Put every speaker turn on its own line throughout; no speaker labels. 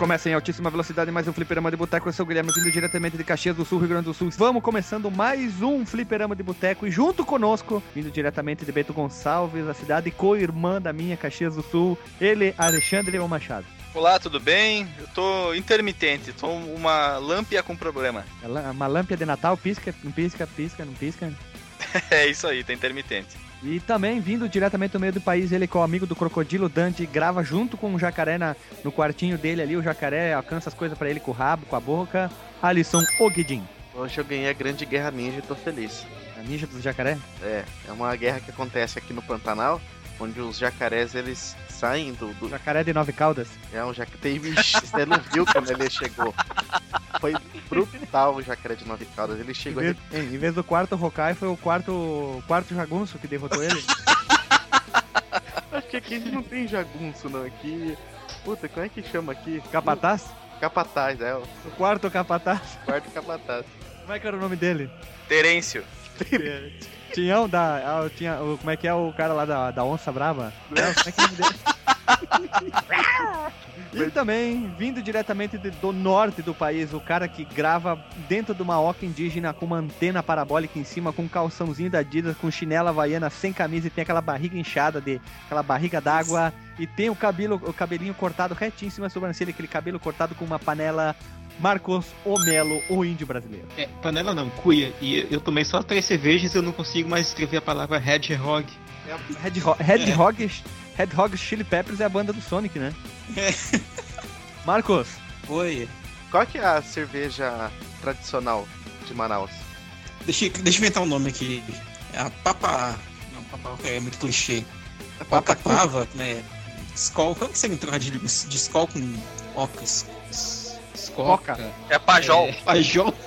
Recomeça em altíssima velocidade mais um fliperama de boteco. Eu sou o Guilherme, vindo diretamente de Caxias do Sul, Rio Grande do Sul. Vamos começando mais um fliperama de boteco. E junto conosco, vindo diretamente de Bento Gonçalves, a cidade co-irmã da minha, Caxias do Sul, ele, Alexandre Leão Machado.
Olá, tudo bem? Eu tô intermitente, tô uma lâmpia com problema.
É Uma lâmpada de Natal, pisca, não pisca, pisca, não pisca.
É isso aí, tá intermitente.
E também, vindo diretamente do meio do país, ele que é o amigo do Crocodilo Dante, grava junto com o jacaré na- no quartinho dele ali. O jacaré alcança as coisas pra ele com o rabo, com a boca. Alisson Ogedin,
Hoje eu ganhei a Grande Guerra Ninja e tô feliz.
a ninja do jacaré.
É, é uma guerra que acontece aqui no Pantanal, onde os jacarés eles saem do. do...
Jacaré de nove caudas.
É um jacaré. Teve. Você não viu quando ele chegou. Foi brutal o jacaré de nove caudas. Ele
Em
chegou
vez, em vez do quarto Hokai, foi o quarto, o quarto jagunço que derrotou ele.
Acho que aqui não tem jagunço, não. Aqui. Puta, como é que chama aqui?
Capataz?
Capataz, é. O
O quarto capataz.
quarto capataz.
Como é que era o nome dele?
Terêncio.
Tinhão da. ah, tinha, como é que é o cara lá da, da Onça Brava? Não, como é que é o nome dele? E também, vindo diretamente do norte do país, o cara que grava dentro de uma oca indígena com uma antena parabólica em cima, com um calçãozinho da Adidas, com chinela havaiana, sem camisa e tem aquela barriga inchada, de, aquela barriga d'água, e tem o cabelo, o cabelinho cortado retinho em cima da sobrancelha, aquele cabelo cortado com uma panela Marcos Omelo, o índio brasileiro.
É, panela não, cuia. E eu tomei só três cervejas e eu não consigo mais escrever a palavra hedgehog.
Red, Ho Red, Hog, Red Hog Chili Peppers é a banda do Sonic, né? Marcos,
Oi.
Qual que é a cerveja tradicional de Manaus?
Deixa, eu- deixa eu inventar um nome aqui. É a Papa. Não, Papa é muito clichê. Papa Pava, né? Skol. Como que você entrou de, de Skol com Ocas?
Coca.
É Pajol.
É, Pajol.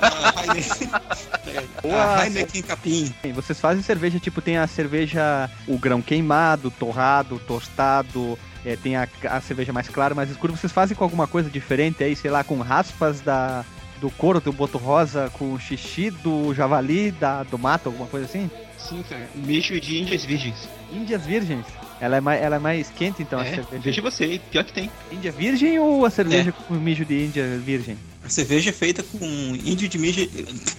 Ah,
Boa.
a Heineken Capim.
vocês fazem cerveja, tipo, tem a cerveja, o grão queimado, torrado, tostado, é, tem a, a cerveja mais clara, mais escura. Vocês fazem com alguma coisa diferente aí, sei lá, com raspas da, do couro do boto rosa, com xixi do javali, da, do mato, alguma coisa assim?
Sim, cara. Mijo de índias virgens.
Índias virgens. Ela é mais, ela é mais quente, então, a
é,
cerveja.
veja você, pior que tem.
Índia virgem ou a cerveja com mijo de Índia virgem?
A cerveja é feita com índio de mija.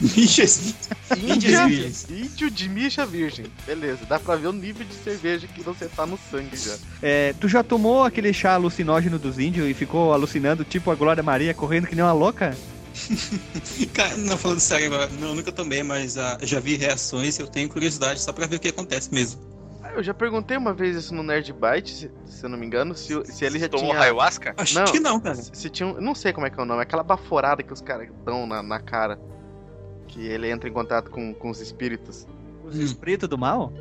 Mijas. Virgens.
Índio de mija virgem. Beleza, dá pra ver o nível de cerveja que você tá no sangue já.
É, tu já tomou aquele chá alucinógeno dos índios e ficou alucinando, tipo a Glória Maria, correndo que nem uma louca?
Cara, não, falando sério agora, não, nunca tomei, mas ah, já vi reações e eu tenho curiosidade só pra ver o que acontece mesmo.
Eu já perguntei uma vez isso no Nerd Byte, se, se eu não me engano, se, se ele já
Tomou
tinha.
ayahuasca?
Acho
Não.
que não, cara.
Se tinha. um- Não sei como é que é o nome, aquela baforada que os caras dão na, na cara. Que ele entra em contato com, com os espíritos.
Os
Hum.
espíritos do mal?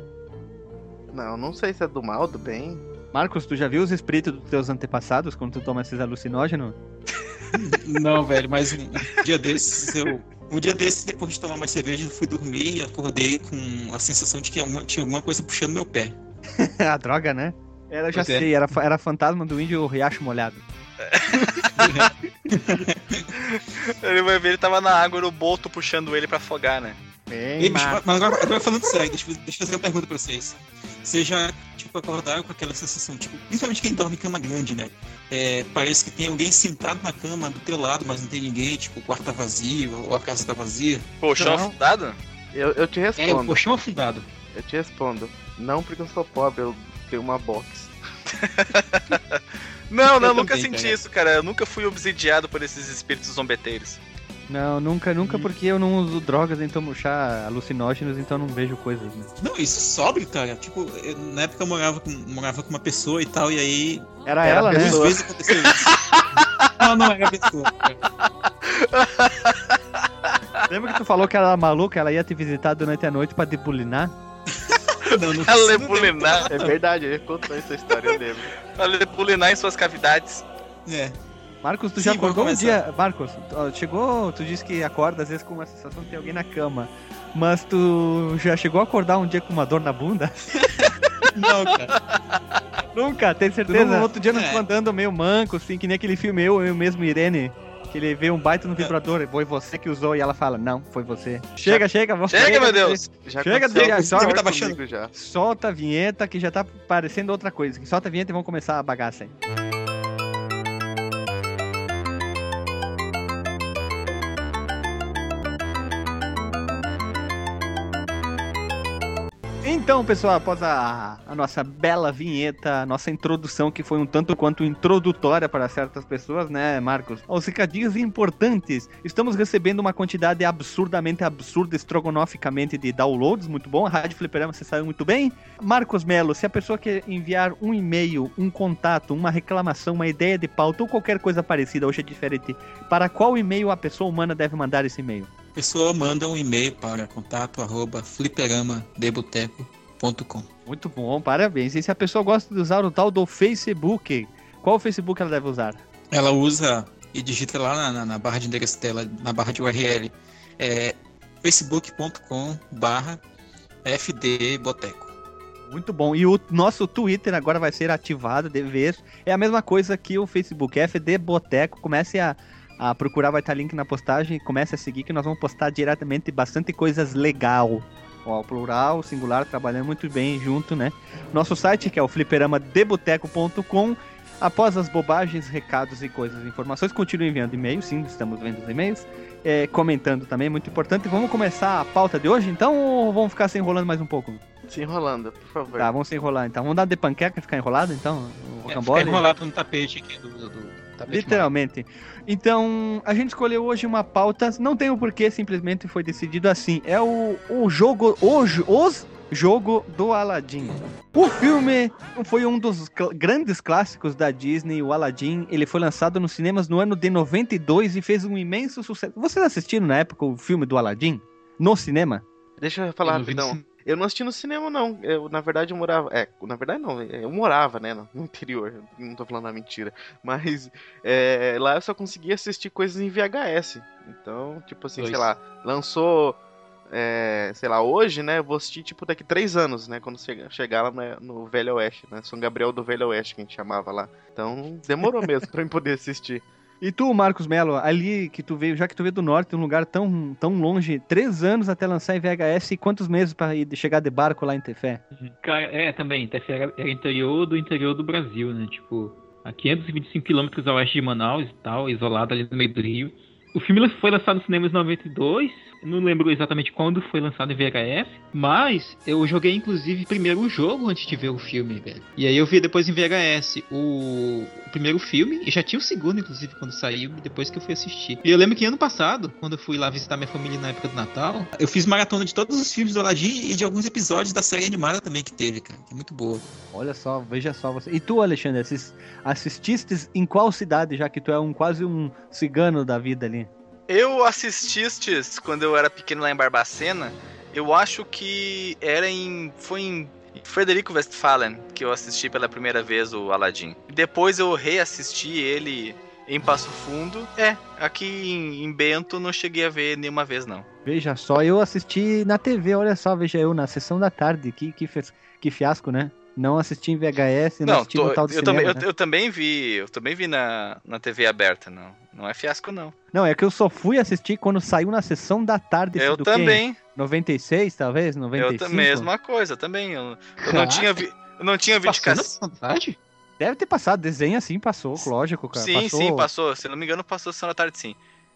Não, não sei se é do mal, do bem.
Marcos, tu já viu os espíritos dos teus antepassados quando tu toma esses alucinógenos?
Não, velho, mas um dia desses eu. Um dia desses, depois de tomar mais cerveja, eu fui dormir e acordei com a sensação de que alguma- tinha alguma coisa puxando meu pé.
a droga, né? Era, eu já
é.
sei, era, era fantasma do índio Riacho Molhado.
Ele vai ver, ele tava na água e o boto puxando ele pra afogar, né?
Ei, bicho, mas agora, agora falando sério, deixa, eu- deixa eu fazer uma pergunta pra vocês. Vocês já, tipo, acordaram com aquela sensação, tipo, principalmente quem dorme em cama grande, né? É, parece que tem alguém sentado na cama do teu lado, mas não tem ninguém, tipo, o quarto tá vazio, ou a casa tá vazia.
Colchão
Não.
afundado?
Eu, eu te
É, o
respondo.
colchão afundado.
Eu te respondo. Não porque eu sou pobre, eu tenho uma box.
Não, não,
Eu
nunca
também,
senti
cara.
isso, cara. Eu nunca fui obsidiado por esses espíritos zombeteiros.
Não, nunca,
Hum.
nunca porque eu não uso drogas, então tomo chá alucinógenos, então não vejo coisas, né?
Não, isso sobe, cara. Tipo, eu- na época eu morava com, morava com uma pessoa e tal, e aí.
Era,
Era
ela, né?
Duas vezes aconteceu isso. não, não era a pessoa. cara.
Lembra que tu falou que ela era maluca, ela ia te visitar durante a noite pra debulinar?
Não, não, não
lebulinar,
É verdade, ele contou essa história, lembro.
pra lebulinar em suas cavidades.
É.
Marcos, tu
Sim,
já acordou um dia. Marcos, chegou, tu disse que acorda às vezes com uma sensação de ter alguém na cama. Mas tu já chegou a acordar um dia com uma dor na bunda?
Não, cara.
Nunca, tem certeza? No outro dia não
é.
andando meio manco, assim, que nem aquele filme Eu, eu mesmo, Irene. Que ele vê um baita no vibrador, foi você que usou, e ela fala, não, foi você. Chega, chega, vamos
Chega, meu Deus!
Já
Chega, já,
com
só-
o senhor
tá
comigo já.
Solta a vinheta que já tá parecendo outra coisa. Solta a vinheta e vamos começar a bagaça aí. Então, pessoal, após a, a nossa bela vinheta, a nossa introdução, que foi um tanto quanto introdutória para certas pessoas, né, Marcos? Os recadinhos importantes. Estamos recebendo uma quantidade absurdamente absurda, estrogonoficamente de downloads, muito bom. A Rádio Fliperama, você saiu muito bem. Marcos Melo, se a pessoa quer enviar um e-mail, um contato, uma reclamação, uma ideia de pauta ou qualquer coisa parecida, hoje é diferente, para qual e-mail a pessoa humana deve mandar esse e-mail?
Pessoa manda um e-mail para contato arroba fliperamadeboteco.com.
Muito bom, parabéns. E se a pessoa gosta de usar o tal do Facebook, qual Facebook ela deve usar?
Ela usa e digita lá na, na- na barra de endereço dela, na barra de URL, é facebook.com barra fdboteco.
Muito bom. E o nosso Twitter agora vai ser ativado de vez. É a mesma coisa que o Facebook, FD Boteco. Comece a, a procurar, vai estar link na postagem. Comece a seguir que nós vamos postar diretamente bastante coisas legal. Ó, o plural, o singular, trabalhando muito bem junto, né? Nosso site, que é o fliperamadeboteco.com. Após as bobagens, recados e coisas, informações, continue enviando e-mails, sim, estamos vendo os e-mails. É, comentando também, muito importante. Vamos começar a pauta de hoje, então, ou vamos ficar se enrolando mais um pouco?
Se enrolando, por favor.
Tá, vamos se enrolar então. Vamos dar de panqueca e ficar enrolado então? O
É, fica
rocambole?
enrolado no tapete aqui do, do, do tapete
Literalmente. Então, a gente escolheu hoje uma pauta, não tem o porquê, simplesmente foi decidido assim. É o, o jogo, o, jo- os jogo do Aladdin. O filme foi um dos cl- grandes clássicos da Disney, o Aladdin. Ele foi lançado nos cinemas no ano de 92 e fez um imenso sucesso. Vocês assistiram na época o filme do Aladdin? No cinema?
Deixa eu
Eu
falar
não
Eu não assisti no cinema, não. Eu, na verdade, eu morava. É, na verdade, não. Eu morava, né? No interior. Não tô falando a mentira. Mas é, lá eu só conseguia assistir coisas em VHS. Então, tipo assim,
Dois.
sei lá, lançou. é, sei lá, hoje, né? Eu vou assistir, tipo, daqui três anos, né? Quando chega- chegar lá né, no Velho Oeste, né? São Gabriel do Velho Oeste, que a gente chamava lá. Então, demorou mesmo pra eu poder assistir.
E tu, Marcos Melo, ali que tu veio, já que tu veio do norte, um lugar tão, tão longe, três anos até lançar em VHS e quantos meses ir chegar de barco lá em Tefé?
Cara, é, também, Tefé era, era interior do interior do Brasil, né? Tipo, a 525 quilômetros a oeste de Manaus e tal, isolado ali no meio do rio. O filme foi lançado nos cinemas em 92, eu não lembro exatamente quando foi lançado em VHS, mas eu joguei inclusive primeiro o jogo antes de ver o filme, velho. E aí eu vi depois em VHS o, o primeiro filme, e já tinha o segundo, inclusive, quando saiu, depois que eu fui assistir. E eu lembro que ano passado, quando eu fui lá visitar minha família na época do Natal,
Eu fiz maratona de todos os filmes do Aladdin e de alguns episódios da série animada também que teve, cara. Que é muito boa.
Olha só, veja só você. E tu, Alexandre, assis- assististe em qual cidade, já que tu é um quase um cigano da vida ali?
Eu assististes quando eu era pequeno lá em Barbacena. Eu acho que era em. Foi em Frederico Westphalen que eu assisti pela primeira vez o Aladdin. Depois eu reassisti ele em Passo Fundo. É, aqui em, Bento não cheguei a ver nenhuma vez, não.
Veja só, eu assisti na TV, olha só, veja eu, na sessão da tarde. Que, que, que fiasco, né? Não assisti em VHS, não,
Não,
assisti
tô-
no tal do
eu,
cinema,
também, eu,
né?
eu também vi. Eu também vi na, na TV aberta, não. Não é fiasco, não.
Não, é que eu só fui assistir quando saiu na sessão da tarde.
eu
quê?
também.
96, talvez? 95?
Eu. Mesma coisa também. Eu, eu não tinha vi. Eu não tinha
Passou na
videocassete.
sessão da tarde?
Deve ter passado, desenho assim passou, lógico, cara.
Sim,
passou...
sim, passou. Se eu não me engano, passou sessão da tarde, sim.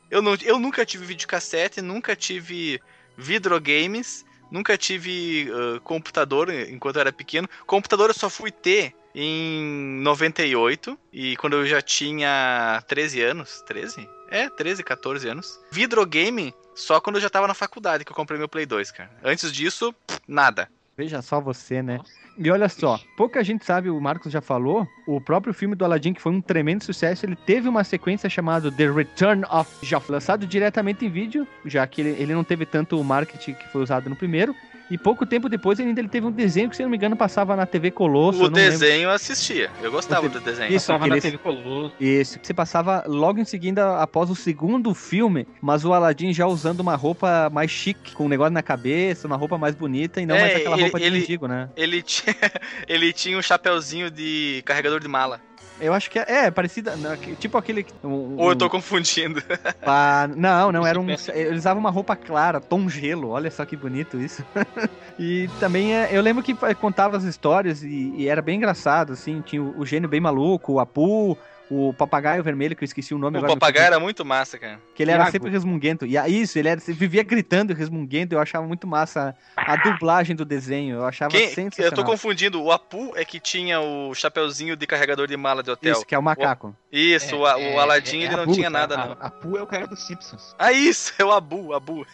Eu, não, eu nunca tive videocassete, nunca tive videogames, nunca tive ah, computador enquanto eu era pequeno. Computador eu só fui ter em 98, e quando eu já tinha 13 anos. 13? É, 13, 14 anos. Videogame só quando eu já tava na faculdade que eu comprei meu Play 2, cara. Antes disso, nada.
Veja só você, né? E olha só, pouca gente sabe, o Marcos já falou, o próprio filme do Aladdin, que foi um tremendo sucesso, ele teve uma sequência chamada The Return of Jafar, lançado diretamente em vídeo, já que ele, ele não teve tanto o marketing que foi usado no primeiro, e pouco tempo depois ainda ele teve um desenho que, se não me engano, passava na TV Colosso.
o
eu não lembro.
desenho eu assistia. Eu gostava
O
do desenho.
Isso,
Passava na TV Colosso.
Isso, que você passava logo em seguida após o segundo filme, mas o Aladdin já usando uma roupa mais chique, com um negócio na cabeça, uma roupa mais bonita e não
É,
mais aquela
ele-
roupa de
ele-
mendigo, né?
Ele tinha, ele tinha um chapeuzinho de carregador de mala.
Eu acho que é, é parecida, né, tipo aquele. Um,
Ou eu tô confundindo.
pá- não, não, era um.
peça-
Ele usava uma roupa clara, tom gelo, olha só que bonito isso. e também é, eu lembro que contava as histórias e, e era bem engraçado, assim, tinha o, o gênio bem maluco, o Apu, o papagaio vermelho, que eu esqueci o nome
O
agora. me
papagaio era muito massa, cara.
Que ele era
Iago.
sempre resmunguento. E aí, isso, ele era, ele vivia gritando e resmunguento. Eu achava muito massa a, a dublagem do desenho. Eu achava
Quem,
sensacional.
eu tô confundindo. O Apu é que tinha o chapeuzinho de carregador de mala de hotel.
Isso, que é o macaco.
Isso, o, a- o Aladdin ele não
Abu,
tinha nada,
a,
não.
A Apu é o cara dos Simpsons.
Ah, isso, é o Abu, Abu.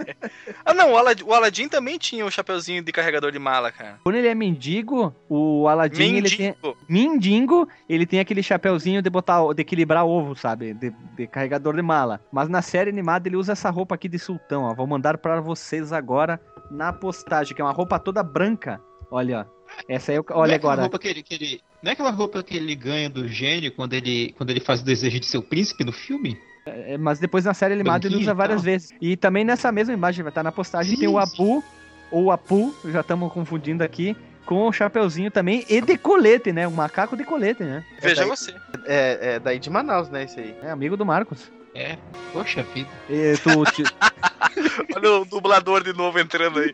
ah, não, o o Aladdin também tinha o chapeuzinho de carregador de mala, cara.
Quando ele é mendigo, o Aladdin, ele tem... Mindingo, ele tem aquele chapeuzinho de botar, de equilibrar ovo, sabe? De, de carregador de mala. Mas na série animada ele usa essa roupa aqui de sultão, ó. Vou mandar pra vocês agora na postagem, que é uma roupa toda branca. Olha, ó. Essa aí, eu-
Não
olha
é
agora.
roupa que ele, que ele- não é aquela roupa que ele ganha do gênio quando ele, quando ele faz o desejo de ser o príncipe no filme?
É, Mas depois na série animada ele usa várias vezes. E também nessa mesma imagem, vai estar na postagem,
Sim,
tem o. Abu, ou Apu, já estamos confundindo aqui, com o chapeuzinho também, e de colete, né? Um macaco de colete, né?
Veja
daí-
você.
É, é daí de Manaus, né, esse aí.
É amigo do Marcos.
É, poxa vida.
E tu, te-
Olha o dublador de novo entrando aí.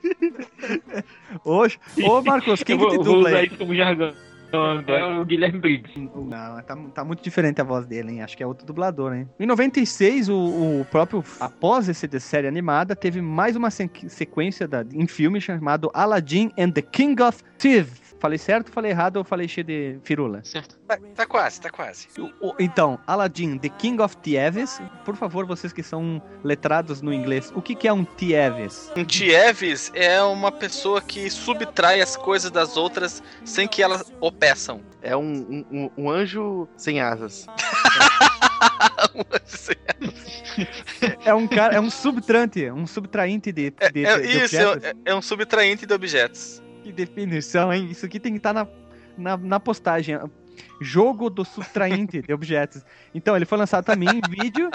Ô, ô Marcos, quem
eu
que
vou,
te
eu vou
dubla
usar
aí?
isso como jargão. É o Guilherme Briggs.
Não, tá, tá muito diferente a voz dele, hein? Acho que é outro dublador, hein? Em 96, o, o próprio, após esse de série animada, teve mais uma sequ- sequência da, em filme chamado Aladdin and the King of Thieves. Falei certo, falei errado ou falei cheio de firula?
Certo.
Tá, tá quase, tá quase.
O- o- Então, Aladdin, The King of Thieves. Por favor, vocês que são letrados no inglês, o que, que é um Thieves?
Um Tieves é uma pessoa que subtrai as coisas das outras sem que elas o peçam.
É um, um, um- um anjo sem asas.
É um cara, é um subtrante, um subtrainte de, de, de,
É,
de
isso,
objetos.
é, é um subtraente de objetos.
Que definição, hein? Isso aqui tem que estar na, na, na postagem. Jogo do subtrainte de objetos. Então, ele foi lançado também em vídeo.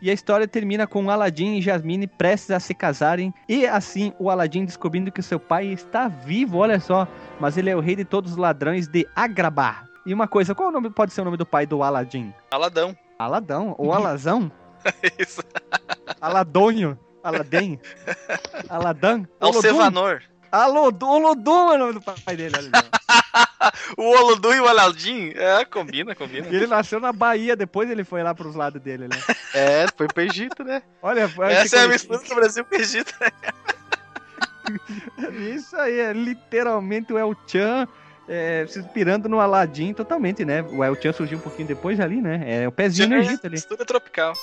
E a história termina com Aladdin e Jasmine prestes a se casarem. E assim, o Aladdin descobrindo que seu pai está vivo, olha só. Mas ele é o rei de todos os ladrões de Agrabah. E uma coisa, qual o nome, pode ser o nome do pai do Aladdin?
Aladão.
Aladão? Ou Alazão?
Isso.
Aladonho? Aladim? Aladan? Alodum, Olodum é o nome do pai dele.
O Olodum e o Aladdin. É, combina, combina.
Ele nasceu na Bahia, depois ele foi lá pros lados dele, né?
É, foi pro Egito, né?
Olha,
Essa é a mistura do Brasil com o Egito.
Isso aí, é literalmente o El Chan é, se inspirando no Aladdin totalmente, né? O El Chan surgiu um pouquinho depois ali, né? É o pezinho no Egito ali.
Mistura tropical.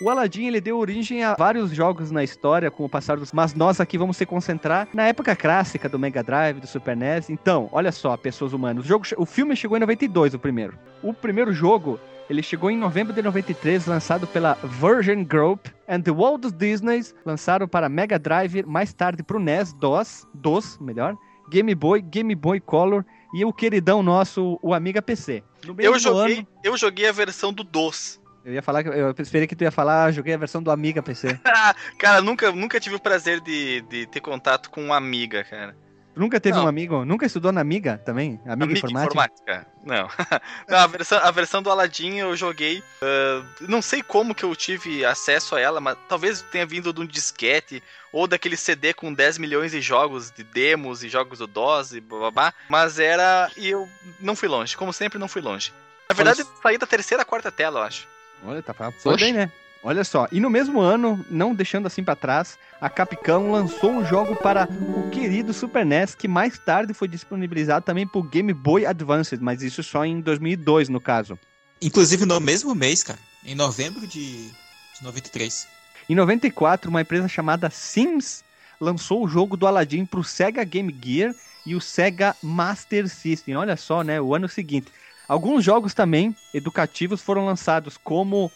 O Aladdin, ele deu origem a vários jogos na história com o passar dos... Mas nós aqui vamos se concentrar na época clássica do Mega Drive, do Super NES. Então, olha só, pessoas humanas. O, jogo, o filme chegou em 92, o primeiro. O primeiro jogo, ele chegou em novembro de 93, lançado pela Virgin Group. And the Walt Disney lançaram para Mega Drive, mais tarde para o NES, DOS, DOS, melhor. Game Boy, Game Boy Color e o queridão nosso, o Amiga PC.
Eu joguei,
ano-
eu joguei a versão do DOS.
Eu ia falar que eu esperei que tu ia falar, ah, joguei a versão do Amiga PC.
Cara, nunca, nunca tive o prazer de, de ter contato com uma amiga, cara.
Tu nunca teve
Não.
um amigo? Nunca estudou na Amiga também? Amiga, informática?
Não. Não, a, versão, a versão do Aladdin eu joguei. ah, não sei como que eu tive acesso a ela, mas talvez tenha vindo de um disquete ou daquele CD com 10 milhões de jogos, de demos e jogos do DOS e babá. Mas era. E eu não fui longe. Como sempre, não fui longe. Na verdade, eu saí da terceira, quarta tela, eu acho.
Olha, tá foi foi bem, né? Olha só, e no mesmo ano, não deixando assim pra trás, a Capcom lançou o jogo para o querido Super NES, que mais tarde foi disponibilizado também pro Game Boy Advance, mas isso só em 2002, no caso.
Inclusive no mesmo mês, cara, em novembro de, de 93.
Em 94, uma empresa chamada Sims lançou o jogo do Aladdin pro Sega Game Gear e o Sega Master System. Olha só, né? O ano seguinte. Alguns jogos também educativos foram lançados, como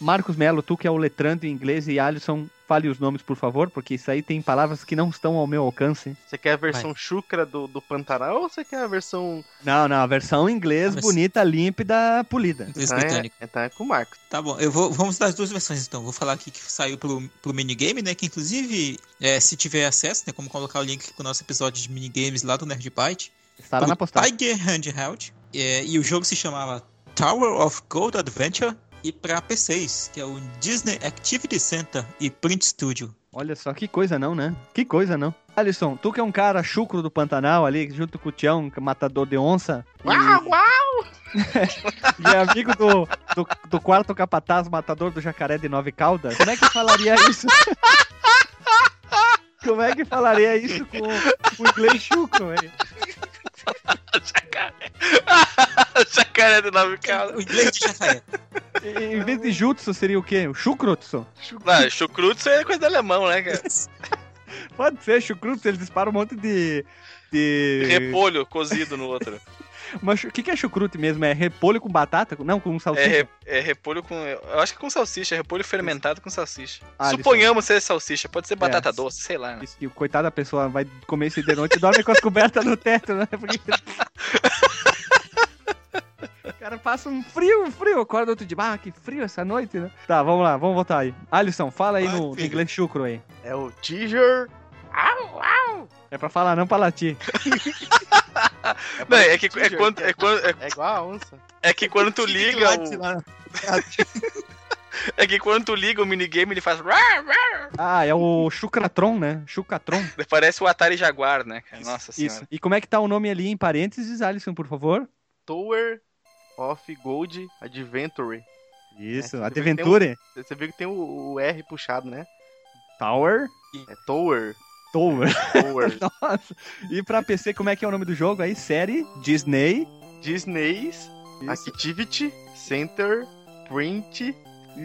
Marcos Melo, tu que é o letrando em inglês, e Alisson, fale os nomes, por favor, porque isso aí tem palavras que não estão ao meu alcance.
Você quer a versão chucra do, do Pantanal ou você quer a versão.
Não, não, a versão em inglês,
A
bonita, límpida, polida.
Inglês
Então é,
britânico.
então é com o Marco.
Tá bom, eu vou, vamos dar as duas versões então. Vou falar aqui que saiu pro, pro minigame, né? Que inclusive, é, se tiver acesso, né? Como colocar o link pro nosso episódio de minigames lá do Nerd Byte.
Estará na
pro
postagem.
Tiger Handheld. É, e o jogo se chamava Tower of Gold Adventure. E pra P6, que é o Disney Activity Center e Print Studio.
Olha só, que coisa não, né? Que coisa não. Alisson, tu que é um cara chucro do Pantanal ali, junto com o Tião, que é matador de onça. e- e é amigo do, do, do quarto capataz matador do jacaré de nove caudas, como é que falaria isso? Como é que falaria isso com o inglês chucro, velho?
Jacaré. Jacaré de nove
O
caras.
inglês de jacaré.
Em vez de jutsu seria o quê? O chucrutsu?
Não, chucrutsu é coisa do alemão, né, cara?
Pode ser, chucrutsu, eles disparam um monte de... de...
Repolho cozido no outro.
Mas o que, que é chucrute mesmo? É repolho com batata? Não, com
É,
salsicha?
re- é repolho com. Eu acho que com salsicha, é repolho fermentado com salsicha.
Ah,
Suponhamos ser salsicha, pode ser batata
É.
doce, sei lá, né?
Isso que o coitado da pessoa vai comer esse de noite e dorme com as cobertas no teto, né? Porque... O cara passa um frio, frio, acorda outro dia. Ah, que frio essa noite, né? Tá, vamos lá, vamos voltar aí. Alisson, fala aí
Vai,
no, no inglês chucro aí.
É o Tiger.
É pra falar, não pra latir.
Não, é que, é, quando, é, quando, é,
É igual a onça.
é que quando tu liga o. É que quando tu liga o minigame, ele faz.
Ah, é o Chucratron, né? Chucatron.
Parece o Atari Jaguar, né, cara? Nossa senhora.
Isso. E como é que tá o nome ali em parênteses, Alisson, por favor?
Tower of Gold Adventure.
Isso,
É,
Adventure.
Você viu que tem o, o R puxado, né?
Tower.
É Tower.
Tower.
Tower.
Nossa. E pra PC, como é que é o nome do jogo aí? Série Disney.
Disney's
Isso.
Activity Center Print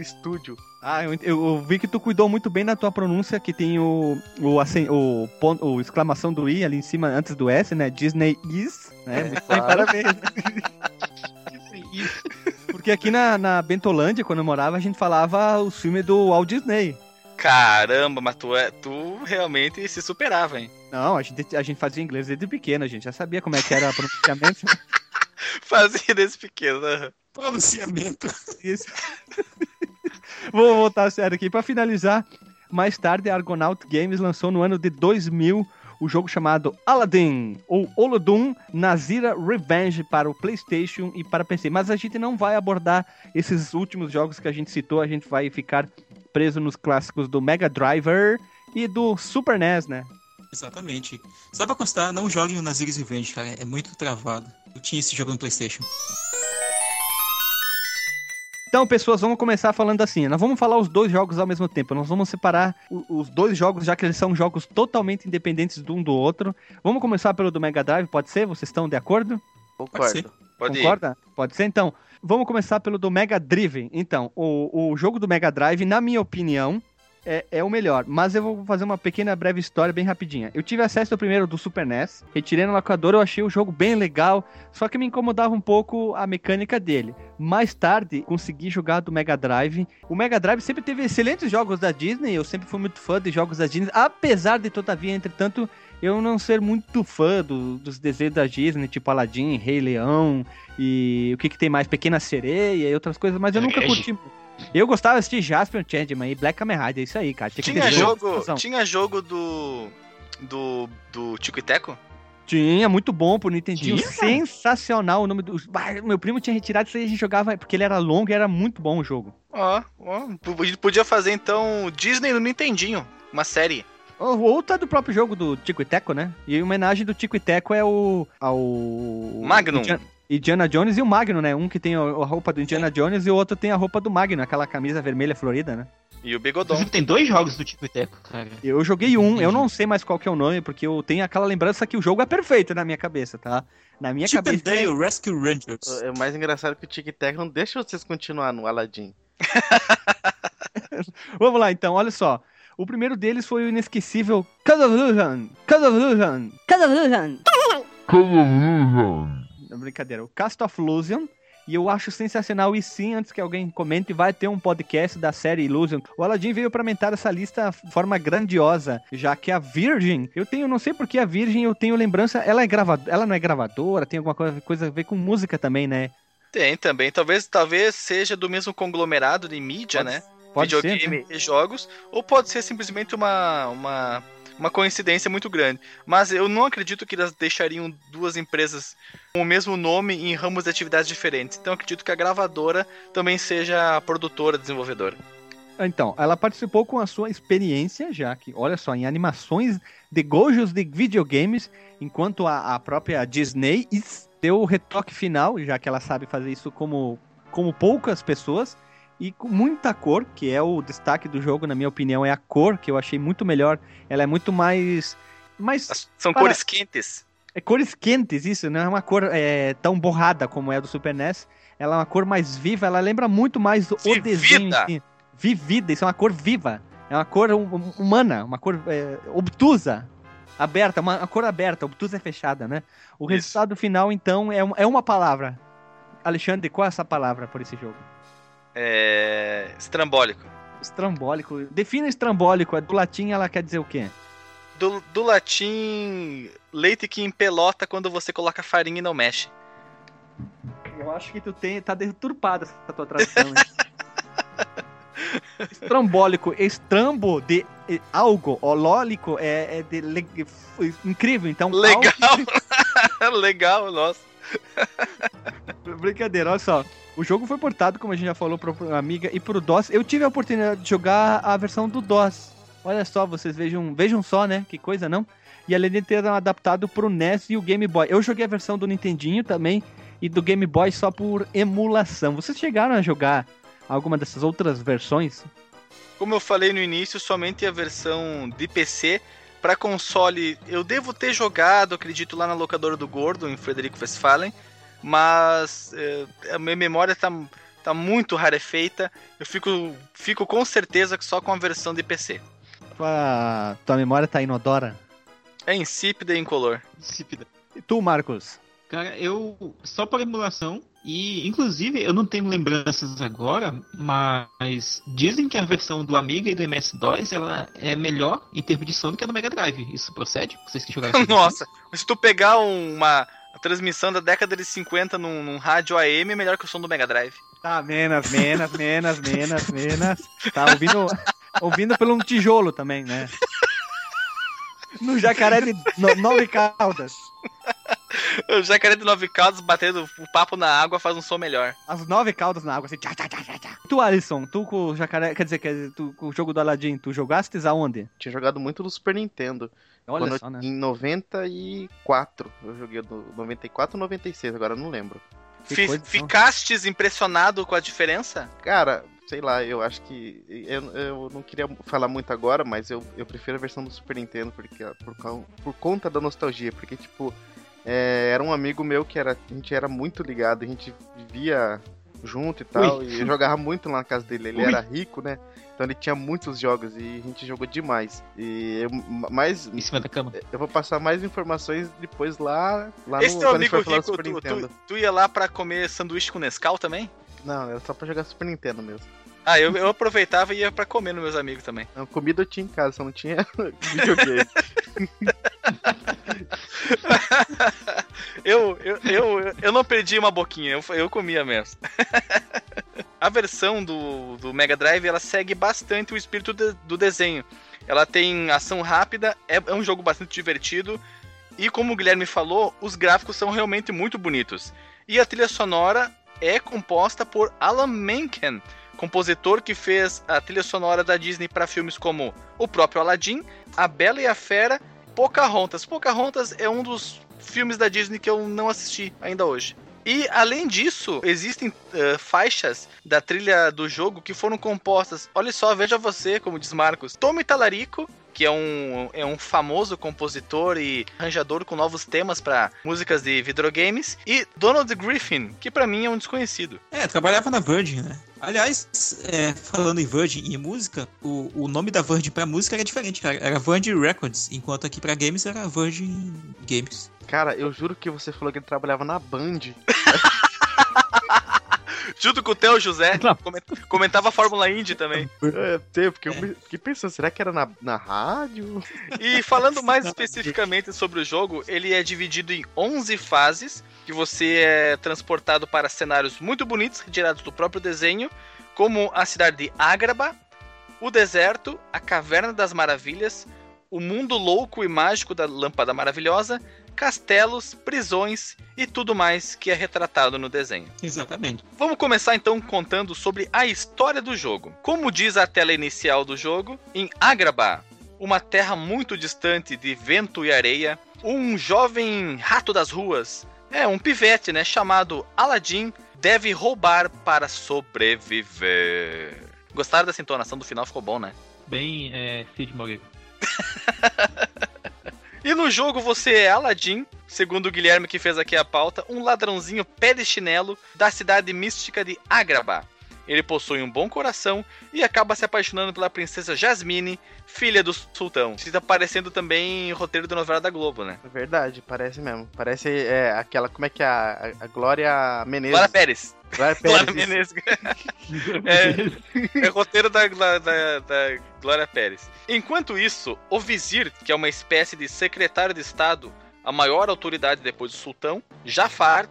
Studio.
Ah, eu, eu vi que tu cuidou muito bem da tua pronúncia, que tem o, o, acen- o, ponto, o exclamação do I ali em cima, antes do S, né? Disney is, né? Muito bem,
claro.
parabéns. Porque aqui na, na Bentolândia, quando eu morava, a gente falava o filme do Walt Disney.
Caramba, mas tu, é, tu realmente se superava, hein?
Não, a gente, a gente fazia inglês desde pequeno, a gente já sabia como é que era o pronunciamento.
Fazia desse pequeno.
Pronunciamento.
Isso. Vou voltar sério aqui. Pra finalizar, mais tarde a Argonaut Games lançou no ano de 2000 o jogo chamado Aladdin, ou Olodum Nazira Revenge para o PlayStation e para PC. Mas a gente não vai abordar esses últimos jogos que a gente citou, a gente vai ficar preso nos clássicos do Mega Driver e do Super NES, né?
Exatamente. Só pra constar, não joguem o Naziris Revenge, cara. É muito travado. Eu tinha esse jogo no Playstation.
Então, pessoas, vamos começar falando assim. Nós vamos falar os dois jogos ao mesmo tempo. Nós vamos separar os dois jogos, já que eles são jogos totalmente independentes de um do outro. Vamos começar pelo do Mega Drive, pode ser? Vocês estão de acordo?
ser.
Concordo.
Pode ir.
Concorda? Pode ser? Então, vamos começar pelo do Mega Drive. Então, o, o jogo do Mega Drive, na minha opinião, é, é o melhor. Mas eu vou fazer uma pequena breve história bem rapidinha. Eu tive acesso ao primeiro do Super NES, retirei no locador, eu achei o jogo bem legal, só que me incomodava um pouco a mecânica dele. Mais tarde, consegui jogar do Mega Drive. O Mega Drive sempre teve excelentes jogos da Disney, eu sempre fui muito fã de jogos da Disney, apesar de, todavia, entretanto, eu não ser muito fã do- dos desenhos da Disney, tipo Aladdin, Rei Leão e o que que tem mais? Pequena Sereia e outras coisas, mas eu nunca curti. Eu gostava de assistir Jasper Changeman e Black Kamen Rider, é isso aí, cara. Tinha,
Tinha jogo, tinha jogo do. Do. Do Tico e Teco?
Tinha, muito bom pro Nintendinho.
Tinha?
Sensacional o nome do. Bah, Meu primo tinha retirado isso aí, a gente jogava, porque ele era longo e era muito bom o jogo.
Ó, ó. Podia fazer então Disney no Nintendinho. Uma série.
Ou ou tá do próprio jogo do Tico e Teco, né? E a homenagem do Tico e Teco é o. ao.
Magnum.
Indiana, Jones e o Magnum, né? Um que tem a roupa do Indiana Jones e o outro tem a roupa do Magnum, aquela camisa vermelha florida, né?
E o Bigodon.
Tem dois jogos do Tico e Teco, cara.
Eu joguei um, eu não sei mais qual que é o nome, porque eu tenho aquela lembrança que o jogo é perfeito na minha cabeça, tá? Na minha
Chip
cabeça.
Dale Rescue Rangers.
É mais engraçado que o Tic Tac não deixa vocês continuar no Aladdin.
Vamos lá então, olha só. O primeiro deles foi o inesquecível. Call of Illusion. Não, Brincadeira, o Cast of Illusion. E eu acho sensacional, e sim, antes que alguém comente, vai ter um podcast da série Illusion. O Aladdin veio pra aumentar essa lista de forma grandiosa, já que a Virgin, eu tenho, não sei porque a Virgin, eu tenho lembrança, ela é gravadora, ela não é gravadora, tem alguma coisa, coisa a ver com música também, né?
Tem também. Talvez, talvez seja do mesmo conglomerado de mídia,
Pode-
né?
Pode ser.
Videogame
né?
e jogos. Ou pode ser simplesmente uma, uma, uma coincidência muito grande. Mas eu não acredito que elas deixariam duas empresas com o mesmo nome em ramos de atividades diferentes. Então eu acredito que a gravadora também seja a produtora, desenvolvedora.
Então, ela participou com a sua experiência, já que, olha só, em animações de gojos de videogames, enquanto a, a própria Disney is- deu o retoque final, já que ela sabe fazer isso como, como poucas pessoas, e com muita cor, que é o destaque do jogo, na minha opinião, é a cor, que eu achei muito melhor. Ela é muito mais. mais
São
Para-
cores quentes.
é cores quentes, isso, não é uma cor é, tão borrada como é a do Super NES. Ela é uma cor mais viva, ela lembra muito mais o
Vivida.
desenho. em si. Vivida, isso é uma cor viva. É uma cor hum- humana, uma cor é, obtusa, aberta, uma, uma cor aberta, obtusa é fechada, né? O
Isso.
resultado final, então, é, um- é uma palavra. Alexandre, qual é essa palavra por esse jogo?
É. estrambólico.
Estrambólico. Defina estrambólico, do latim ela quer dizer o quê?
Do, do latim, leite que empelota quando você coloca farinha e não mexe.
Eu acho que tu tem, tá deturpada essa tua tradução. Estrambólico, estrambo de algo, olólico é, é de le- incrível, então
Legal!
algo-
Legal, nossa.
brincadeira, olha só. O jogo foi portado, como a gente já falou, pro Amiga e pro DOS. Eu tive a oportunidade de jogar a versão do DOS. Olha só, vocês vejam, vejam só, né? Que coisa, não? E além de ter adaptado pro NES e o Game Boy. Eu joguei a versão do Nintendinho também e do Game Boy só por emulação. Vocês chegaram a jogar alguma dessas outras versões?
Como eu falei no início, somente a versão de PC. Pra console, eu devo ter jogado, acredito, lá na locadora do Gordo, em Frederico Westphalen. Mas é, a minha memória tá, tá muito rarefeita. Eu fico, fico com certeza que só com a versão de PC.
Tua, tua memória tá inodora?
É insípida e incolor.
Insípida.
E tu, Marcos?
Cara, eu só por emulação e inclusive eu não tenho lembranças agora, mas dizem que a versão do Amiga e do MS-DOS ela é melhor em termos de som do que a do Mega Drive. Isso procede? Vocês que jogaram?
Nossa, se tu pegar uma a transmissão da década de 50 num, num rádio AM, é melhor que o som do Mega Drive.
Tá, menos, menos, menos, menos, menos. Tá ouvindo, ouvindo pelo um tijolo também, né? No jacaré de no, nove caldas.
O jacaré de nove caldas batendo o papo na água faz um som melhor.
As nove caudas na água, assim. Tchá, tchá, tchá, tchá, tchá. Tu, Alisson, tu com o jacaré. Quer dizer, quer dizer, tu com o jogo do Aladdin, tu jogastes aonde?
Tinha jogado muito no Super Nintendo.
Olha
Quando
só,
eu-
né?
Em 94. Eu joguei no 94 ou 96, agora eu não lembro.
Então.
Ficastes impressionado com a diferença?
Cara, sei lá, eu acho que. Eu, eu não queria falar muito agora, mas eu, eu prefiro a versão do Super Nintendo porque, por, por conta da nostalgia. Porque, tipo, é, era um amigo meu que era, a gente era muito ligado, a gente vivia junto e tal, e eu jogava muito lá na casa dele. Ele
Ui.
era rico, né? Então ele tinha muitos jogos e a gente jogou demais. E eu, mais,
Em cima da cama.
eu vou passar mais informações depois lá, lá
Esse
no
teu amigo rico,
Super
tu,
Nintendo.
tu, tu ia lá pra comer sanduíche com Nescau também?
Não, era só pra jogar Super Nintendo mesmo.
Ah, eu, eu aproveitava e ia pra comer nos meus amigos também.
Não, comida eu tinha em casa, só não tinha videogame.
Eu, eu, eu, eu não perdi uma boquinha, eu, eu comia mesmo. A versão do, do Mega Drive, ela segue bastante o espírito de- do desenho. Ela tem ação rápida, é, é um jogo bastante divertido. E como o Guilherme falou, os gráficos são realmente muito bonitos. E a trilha sonora é composta por Alan Menken, compositor que fez a trilha sonora da Disney para filmes como o próprio Aladdin, A Bela e a Fera, Pocahontas. Pocahontas é um dos filmes da Disney que eu não assisti ainda hoje. E além disso, existem eh, faixas da trilha do jogo que foram compostas. Olha só, veja você, como diz Marcos. Tommy Talarico, que é um, é um famoso compositor e arranjador com novos temas para músicas de videogames, e Donald Griffin, que para mim é um desconhecido.
É, trabalhava na Virgin, né? Aliás, é, falando em Virgin e música, o, o nome da Virgin pra música era diferente, cara. Era Virgin Records, enquanto aqui pra games era Virgin Games.
Cara, eu juro que você falou que ele trabalhava na Band.
Junto com o Theo José, comentava a Fórmula Indy também.
É, tem, porque eu fiquei pensando, será que era na, na rádio?
E falando mais especificamente sobre o jogo, ele é dividido em 11 fases, que você é transportado para cenários muito bonitos, retirados do próprio desenho, como a cidade de Ágraba, o deserto, a Caverna das Maravilhas, o mundo louco e mágico da Lâmpada Maravilhosa, castelos, prisões e tudo mais que é retratado no desenho.
Exatamente.
Vamos começar então contando sobre a história do jogo. Como diz a tela inicial do jogo, em Agrabah, uma terra muito distante de vento e areia, um jovem rato das ruas É, um pivete, né, chamado Aladdin, deve roubar para sobreviver. Gostaram dessa entonação do final? Ficou bom, né?
Bem, é, Cid Moreira.
E no jogo você é Aladdin, segundo o Guilherme que fez aqui a pauta, um ladrãozinho pé de chinelo da cidade mística de Agrabah. Ele possui um bom coração e acaba se apaixonando pela princesa Jasmine, filha do sultão. Isso tá parecendo também roteiro da novela da Globo, né?
É verdade, parece mesmo. Parece é, aquela. Como é que é? A, a Glória Menezes.
Glória Pérez.
Glória
Glória
Pérez.
Menezes. É, é roteiro da, da, da, da Glória Pérez. Enquanto isso, o vizir, que é uma espécie de secretário de Estado, a maior autoridade depois do sultão, Jafar,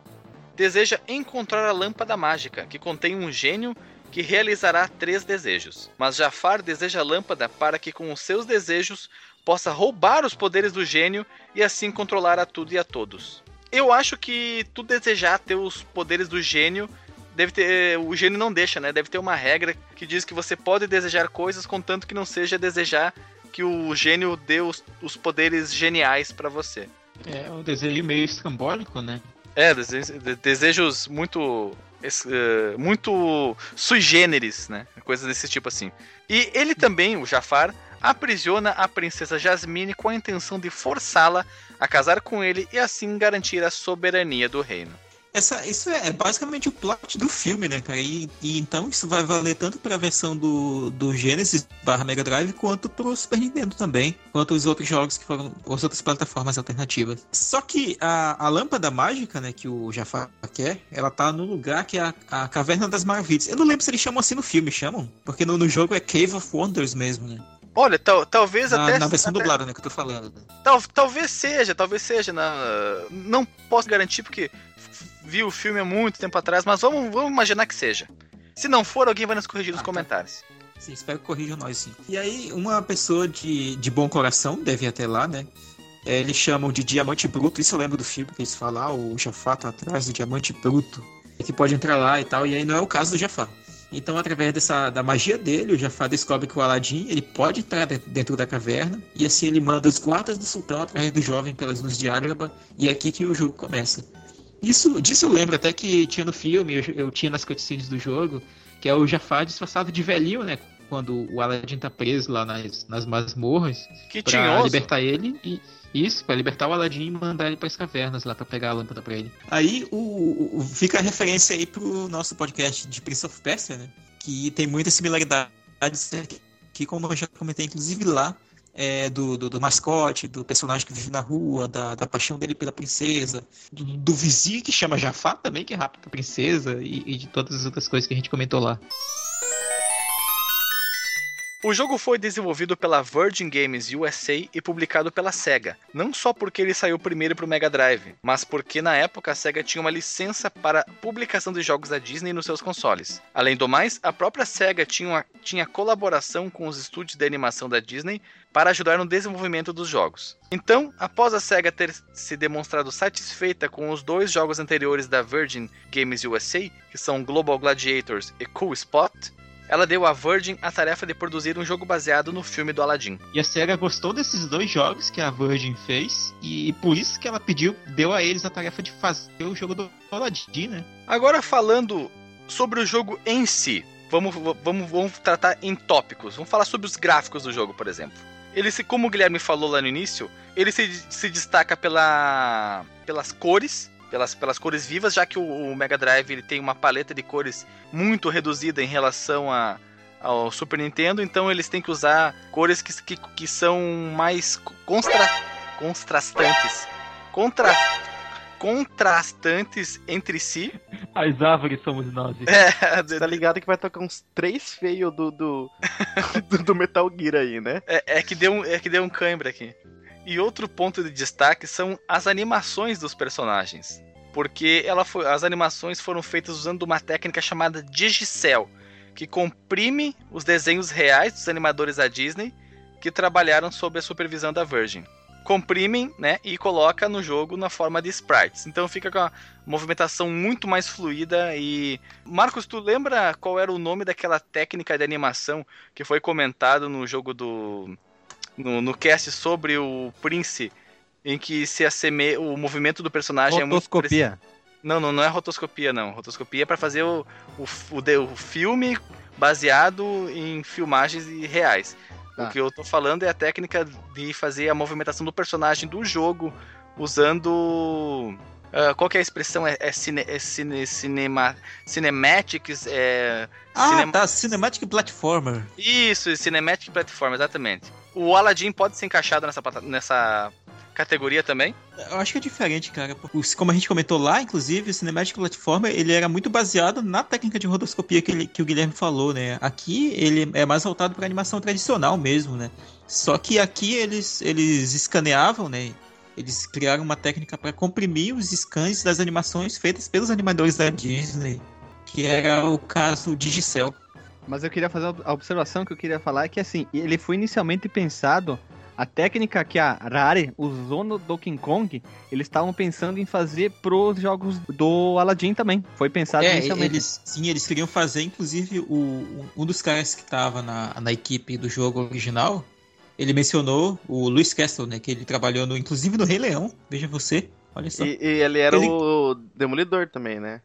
deseja encontrar a lâmpada mágica, que contém um gênio que realizará três desejos. Mas Jafar deseja a lâmpada para que, com os seus desejos, possa roubar os poderes do gênio e assim controlar a tudo e a todos. Eu acho que tu desejar ter os poderes do gênio deve ter. O gênio não deixa, né? Deve ter uma regra que diz que você pode desejar coisas, contanto que não seja desejar que o gênio dê os, os poderes geniais pra você.
É um desejo meio estrambólico, né?
É, dese- de- desejos muito. eh, muito sui generis, né? Coisas desse tipo assim. E ele também, o Jafar, aprisiona a princesa Jasmine com a intenção de forçá-la a casar com ele e assim garantir a soberania do reino.
Essa, isso é basicamente o plot do filme, né, cara? E, e então isso vai valer tanto para a versão do, do Genesis barra Mega Drive quanto pro Super Nintendo também, quanto os outros jogos que foram as outras plataformas alternativas. Só que a, a lâmpada mágica, né, que o Jafar quer, ela tá no lugar que é a, a Caverna das Maravilhas. Eu não lembro se eles chamam assim no filme, chamam? Porque no, no jogo é Cave of Wonders mesmo, né?
Olha, tal, talvez
Na,
até.
na versão
até-
dublada, né, que eu tô falando.
Tal, talvez seja, talvez seja. Na, não posso garantir porque vi o filme há muito tempo atrás, mas vamos, vamos imaginar que seja. Se não for, alguém vai nos corrigir nos
Ah, tá.
comentários.
Sim, espero que corrijam nós, sim. E aí, uma pessoa de, de bom coração, deve até lá, né? É, eles chamam de diamante bruto, isso eu lembro do filme que eles falam, ah, o Jafar tá atrás do diamante bruto, que pode entrar lá e tal, e aí não é o caso do Jafar. Então, através dessa, da magia dele, o Jafar descobre que o Aladdin ele pode entrar de- dentro da caverna, e assim ele manda os guardas do sultão atrás do jovem pelas luzes de Agrabah, e é aqui que o jogo começa. Isso, disso eu lembro até que tinha no filme, eu, eu tinha nas cutscenes do jogo, que é o Jafar disfarçado de velhinho, né? Quando o Aladdin tá preso lá nas, nas masmorras,
Que
pra
tinhoso.
libertar ele e isso, pra libertar o Aladdin e mandar ele pras cavernas lá pra pegar a lâmpada pra ele. Aí o, o- fica a referência aí pro nosso podcast de Prince of Persia, né? Que tem muitas similaridades aqui, como eu já comentei, inclusive lá, é, do, do, do mascote, do personagem que vive na rua, da, da paixão dele pela princesa, do, do vizinho que chama Jafar também, que é rápido pra princesa, e, e de todas as outras coisas que a gente comentou lá.
O jogo foi desenvolvido pela Virgin Games USA e publicado pela Sega, não só porque ele saiu primeiro para o Mega Drive, mas porque na época a Sega tinha uma licença para publicação de jogos da Disney nos seus consoles. Além do mais, a própria Sega tinha, uma, tinha colaboração com os estúdios de animação da Disney para ajudar no desenvolvimento dos jogos. Então, após a Sega ter se demonstrado satisfeita com os dois jogos anteriores da Virgin Games USA, que são Global Gladiators e Cool Spot, ela deu à Virgin a tarefa de produzir um jogo baseado no filme do Aladdin.
E a SEGA gostou desses dois jogos que a Virgin fez, e por isso que ela pediu, deu a eles a tarefa de fazer o jogo do Aladdin, né?
Agora falando sobre o jogo em si, vamos, vamos, vamos tratar em tópicos. Vamos falar sobre os gráficos do jogo, por exemplo. Ele se, como o Guilherme falou lá no início, ele se, se destaca pela, pelas cores, pelas, pelas cores vivas, já que o, o Mega Drive ele tem uma paleta de cores muito reduzida em relação a, ao Super Nintendo, então eles têm que usar cores que, que, que são mais constra, contrastantes. Contra, contrastantes entre si.
As árvores somos nós.
É,
Você tá ligado que vai tocar uns três feios do, do, do, do Metal Gear aí, né?
É, é que deu um, é que deu um cãibra aqui. E outro ponto de destaque são as animações dos personagens. Porque ela foi, as animações foram feitas usando uma técnica chamada Digicel, que comprime os desenhos reais dos animadores da Disney que trabalharam sob a supervisão da Virgin. Comprimem, né, e coloca no jogo na forma de sprites. Então fica com a movimentação muito mais fluida e Marcos, tu lembra qual era o nome daquela técnica de animação que foi comentado no jogo do no, no cast sobre o Prince em que se asseme... o movimento do personagem é muito
Rotoscopia.
Não, não, não é rotoscopia, não. Rotoscopia é pra fazer o, o, o, o filme baseado em filmagens e reais.
Tá.
O que eu tô falando é a técnica de fazer a movimentação do personagem do jogo usando. ah, qual que é a expressão? É, é, cine, é cine- cinema, cinematics? É,
Ah,
cinema-
tá. Cinematic Platformer.
Isso, Cinematic Platform, exatamente. O Aladdin pode ser encaixado nessa, nessa categoria também?
Eu acho que é diferente, cara. Como a gente comentou lá, inclusive, o Cinematic Platformer, ele era muito baseado na técnica de rotoscopia que, ele- que o Guilherme falou, né? Aqui, ele é mais voltado para animação tradicional mesmo, né? Só que aqui eles, eles escaneavam, né? Eles criaram uma técnica para comprimir os scans das animações feitas pelos animadores da Disney, que era o caso Digicel.
Mas eu queria fazer a observação que eu queria falar é que assim, ele foi inicialmente pensado. A técnica que a Rare usou no Donkey Kong, eles estavam pensando em fazer pros jogos do Aladdin também. Foi pensado
É,
inicialmente.
eles, sim, eles queriam fazer, inclusive, o, um dos caras que tava na, na equipe do jogo original, ele mencionou o Luiz Castle, né? Que ele trabalhou, no, inclusive, no Rei Leão. Veja você, olha só.
E, e ele era
Ele-
o Demolidor também, né?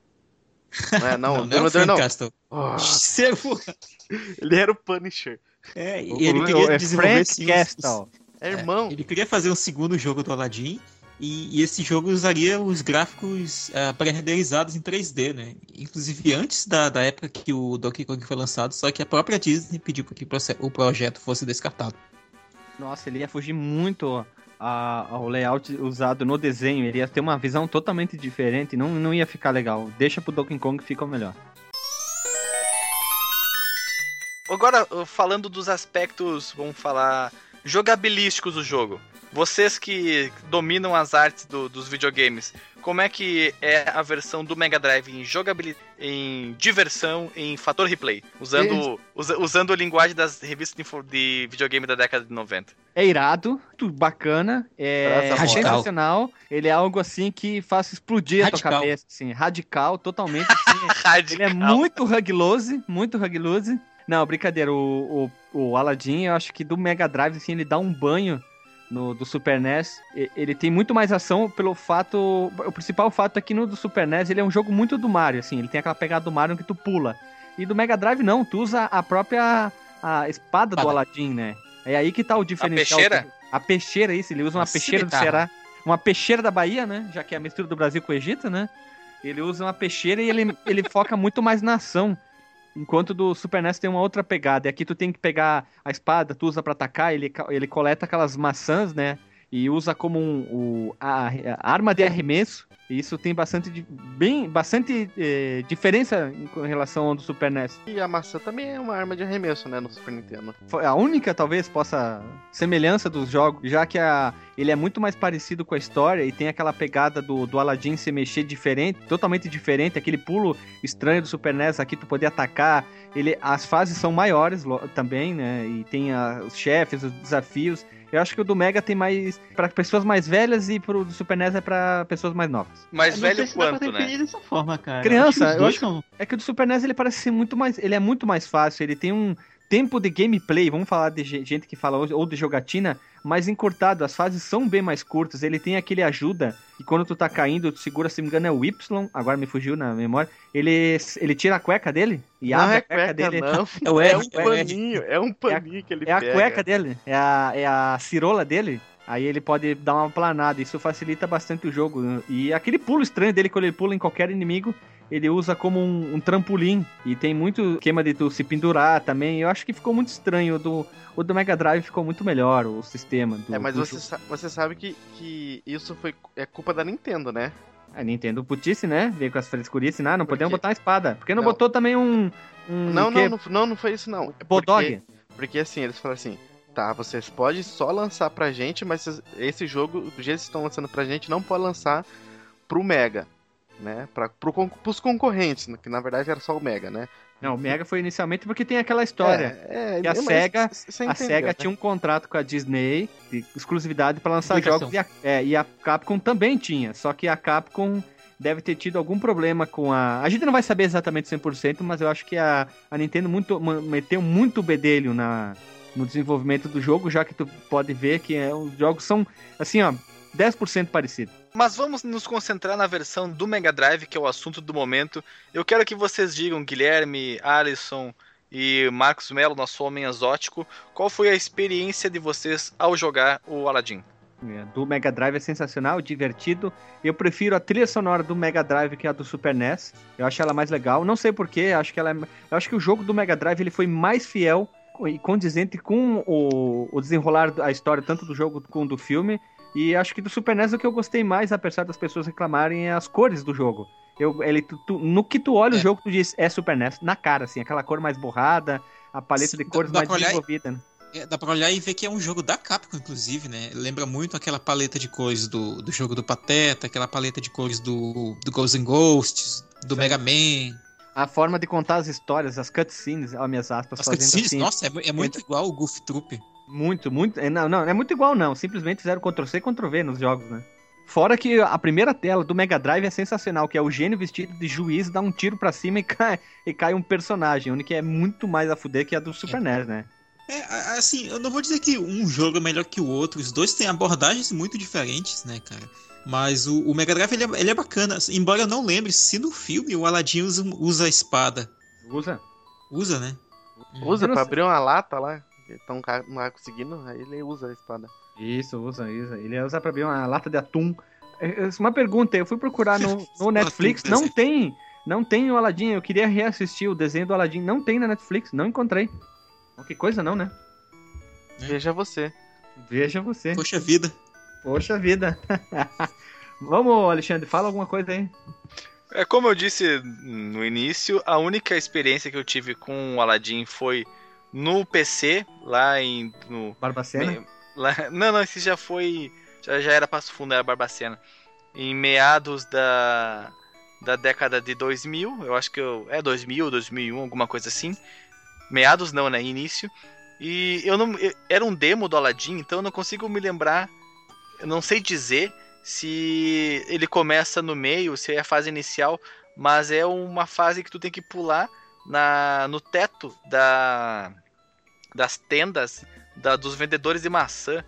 Não, é, não, o
não, é Frank
não.
Castle.
Oh, ele era o Punisher.
É, e
O-
ele
o-
queria
é
desenvolver
Frank
sim, os-
Castle.
É irmão.
Ele queria fazer um segundo jogo do Aladdin e, e esse jogo usaria os gráficos ah, pré-renderizados em 3D, né? Inclusive antes da, da época que o Donkey Kong foi lançado, só que a própria Disney pediu para que o projeto fosse descartado.
Nossa, ele ia fugir muito a- ao layout usado no desenho. Ele ia ter uma visão totalmente diferente. Não, não ia ficar legal. Deixa pro Donkey Kong que fica melhor.
Agora, falando dos aspectos, vamos falar, jogabilísticos do jogo. Vocês que dominam as artes do- dos videogames, como é que é a versão do Mega Drive em jogabilidade, em diversão, em fator replay? Usando, usa- usando a linguagem das revistas de, de videogame da década de 90.
É irado, muito bacana, é
Radical.
sensacional. Ele é algo assim que faz explodir a tua
Radical.
cabeça, assim, radical, totalmente. Assim,
Radical.
ele é muito ruglose, muito ruglose. Não, brincadeira, o, o, o Aladdin, eu acho que do Mega Drive, assim, ele dá um banho no do Super NES. Ele tem muito mais ação pelo fato. O principal fato é que no do Super NES ele é um jogo muito do Mario, assim, ele tem aquela pegada do Mario que tu pula. E do Mega Drive não, tu usa a própria a espada do. Aladdin, né? É aí que tá o diferencial.
peixeira?
A peixeira, isso, ele usa uma
Uma
peixeira do. Ceará. Uma peixeira da Bahia, né? Já que é a mistura do Brasil com o Egito, né? Ele usa uma peixeira e ele, ele foca muito mais na ação. Enquanto do Super NES tem uma outra pegada. E aqui tu tem que pegar a espada, tu usa pra atacar, ele, ele coleta aquelas maçãs, né? E usa como um, o, a, a arma de arremesso. E isso tem bastante, bem, bastante eh, diferença em relação ao do Super NES.
E a maçã também é uma arma de arremesso, né, no Super Nintendo.
Foi a única, talvez, possa semelhança dos jogos, já que a, ele é muito mais parecido com a história e tem aquela pegada do, do Aladdin se mexer diferente, totalmente diferente, aquele pulo estranho do Super NES aqui, tu poder atacar. Ele, as fases são maiores também, né? E tem a- os chefes, os desafios. Eu acho que o do Mega tem mais para pessoas mais velhas e pro do Super NES é pra pessoas mais novas.
Sei
velho quanto, né?
dessa forma, cara.
Criança,
eu acho que
eu
dois são-
É que o do Super NES ele parece ser muito mais. Ele é muito mais fácil. Ele tem um tempo de gameplay, vamos falar de ge- gente que fala hoje, ou de jogatina, mais encurtado. As fases são bem mais curtas. Ele tem aquele ajuda. E quando tu tá caindo, tu segura, se não me engano, é o Y. Agora me fugiu na memória. Ele, ele tira a cueca dele e
não
abre
é
a cueca,
cueca,
dele.
não.
É
É um
é
paninho, é um paninho que ele
É a
pega.
cueca dele, é a, é a cirola dele. Aí ele pode dar uma planada, isso facilita bastante o jogo. E aquele pulo estranho dele, quando ele pula em qualquer inimigo, ele usa como um, um trampolim. E tem muito esquema de tu se pendurar também. Eu acho que ficou muito estranho. O do, o do Mega Drive ficou muito melhor, o sistema. Do,
É, mas você, sa- você sabe que, que isso foi é culpa da Nintendo, né?
A Nintendo putice, né? Veio com as frescurices, né? Não podemos botar uma espada. Por que não,
Não.
botou também um. um
não, não, não, não, foi isso não. É
Bulldog?
Porque, porque assim, eles falaram assim, tá, vocês podem só lançar pra gente, mas esse jogo, do jeito que vocês estão lançando pra gente, não pode lançar pro Mega, né? Pra, pro, pros concorrentes, que na verdade era só o Mega, né?
Não, o Mega foi inicialmente porque tem aquela história.
É, é,
Que a Sega- A SEGA
né?
tinha um contrato com a Disney de exclusividade para lançar jogos e a, é, e a Capcom também tinha. Só que a Capcom deve ter tido algum problema com a. A gente não vai saber exatamente 100%, mas eu acho que a, a Nintendo muito, meteu muito bedelho na, no desenvolvimento do jogo, já que tu pode ver que é, os jogos são assim, ó. 10% parecido.
Mas vamos nos concentrar na versão do Mega Drive, que é o assunto do momento. Eu quero que vocês digam, Guilherme, Alisson e Marcos Melo, nosso homem exótico, qual foi a experiência de vocês ao jogar o Aladdin?
É, Do Mega Drive é sensacional, divertido. Eu prefiro a trilha sonora do Mega Drive que a do Super NES. Eu acho ela mais legal. Não sei porquê, acho que ela é... Eu acho que o jogo do Mega Drive ele foi mais fiel e condizente com o, o desenrolar da história, tanto do jogo como do filme. E acho que do Super NES o que eu gostei mais, apesar das pessoas reclamarem, é as cores do jogo. Eu, ele, tu- tu- no que tu olha o
É.
jogo, tu diz, é Super NES, na cara, assim, aquela cor mais borrada, a paleta
Sim,
de cores mais
olhar e-
desenvolvida. né?
É, dá pra olhar e ver que é um jogo da Capcom, inclusive, né? Lembra muito aquela paleta de cores do, do jogo do Pateta, aquela paleta de cores do, do Ghosts and Ghosts, do Mega Man.
A forma de contar as histórias, as cutscenes, ó, minhas aspas,
As
fazendo
cutscenes,
assim.
nossa, é, é muito igual o Goof Troop.
Muito, muito. é, Não, não, não é muito igual, não. Simplesmente fizeram Ctrl-C e Ctrl-V nos jogos, né? Fora que a primeira tela do Mega Drive é sensacional, que é o gênio vestido de juiz, dá um tiro pra cima e cai, e cai um personagem, onde que é muito mais a fuder que a do Super NES, né?
É, assim, eu não vou dizer que um jogo é melhor que o outro, os dois têm abordagens muito diferentes, né, cara? Mas o, o Mega Drive ele é, ele é bacana, embora eu não lembre se no filme o Aladdin usa, usa a espada.
Usa.
Usa, né?
Usa pra abrir uma lata lá. que Tão ca- não tá conseguindo, aí ele usa a espada.
Isso, usa, usa. Ele usa pra abrir uma lata de atum. É, é, Uma pergunta, eu fui procurar no, no Netflix, não tem, não tem o Aladdin, eu queria reassistir o desenho do Aladdin, não tem na Netflix, não encontrei. Que coisa não, né?
É.
Veja você.
Veja você.
Poxa vida.
Poxa vida. Vamos, Alexandre, fala alguma coisa aí.
É como eu disse no início, a única experiência que eu tive com o Aladdin foi no PC, lá em. No,
Barbacena.
lá- não, não, esse já foi. Já, já era Passo Fundo, era Barbacena. Em meados da, da década de 2000, eu acho que eu, é 2000, 2001, alguma coisa assim. Meados não, né? Início. E eu não. eu- era um demo do Aladdin, então eu não consigo me lembrar. Eu não sei dizer se ele começa no meio, se é a fase inicial, mas é uma fase que tu tem que pular na, no teto da, das tendas da- dos vendedores de maçã.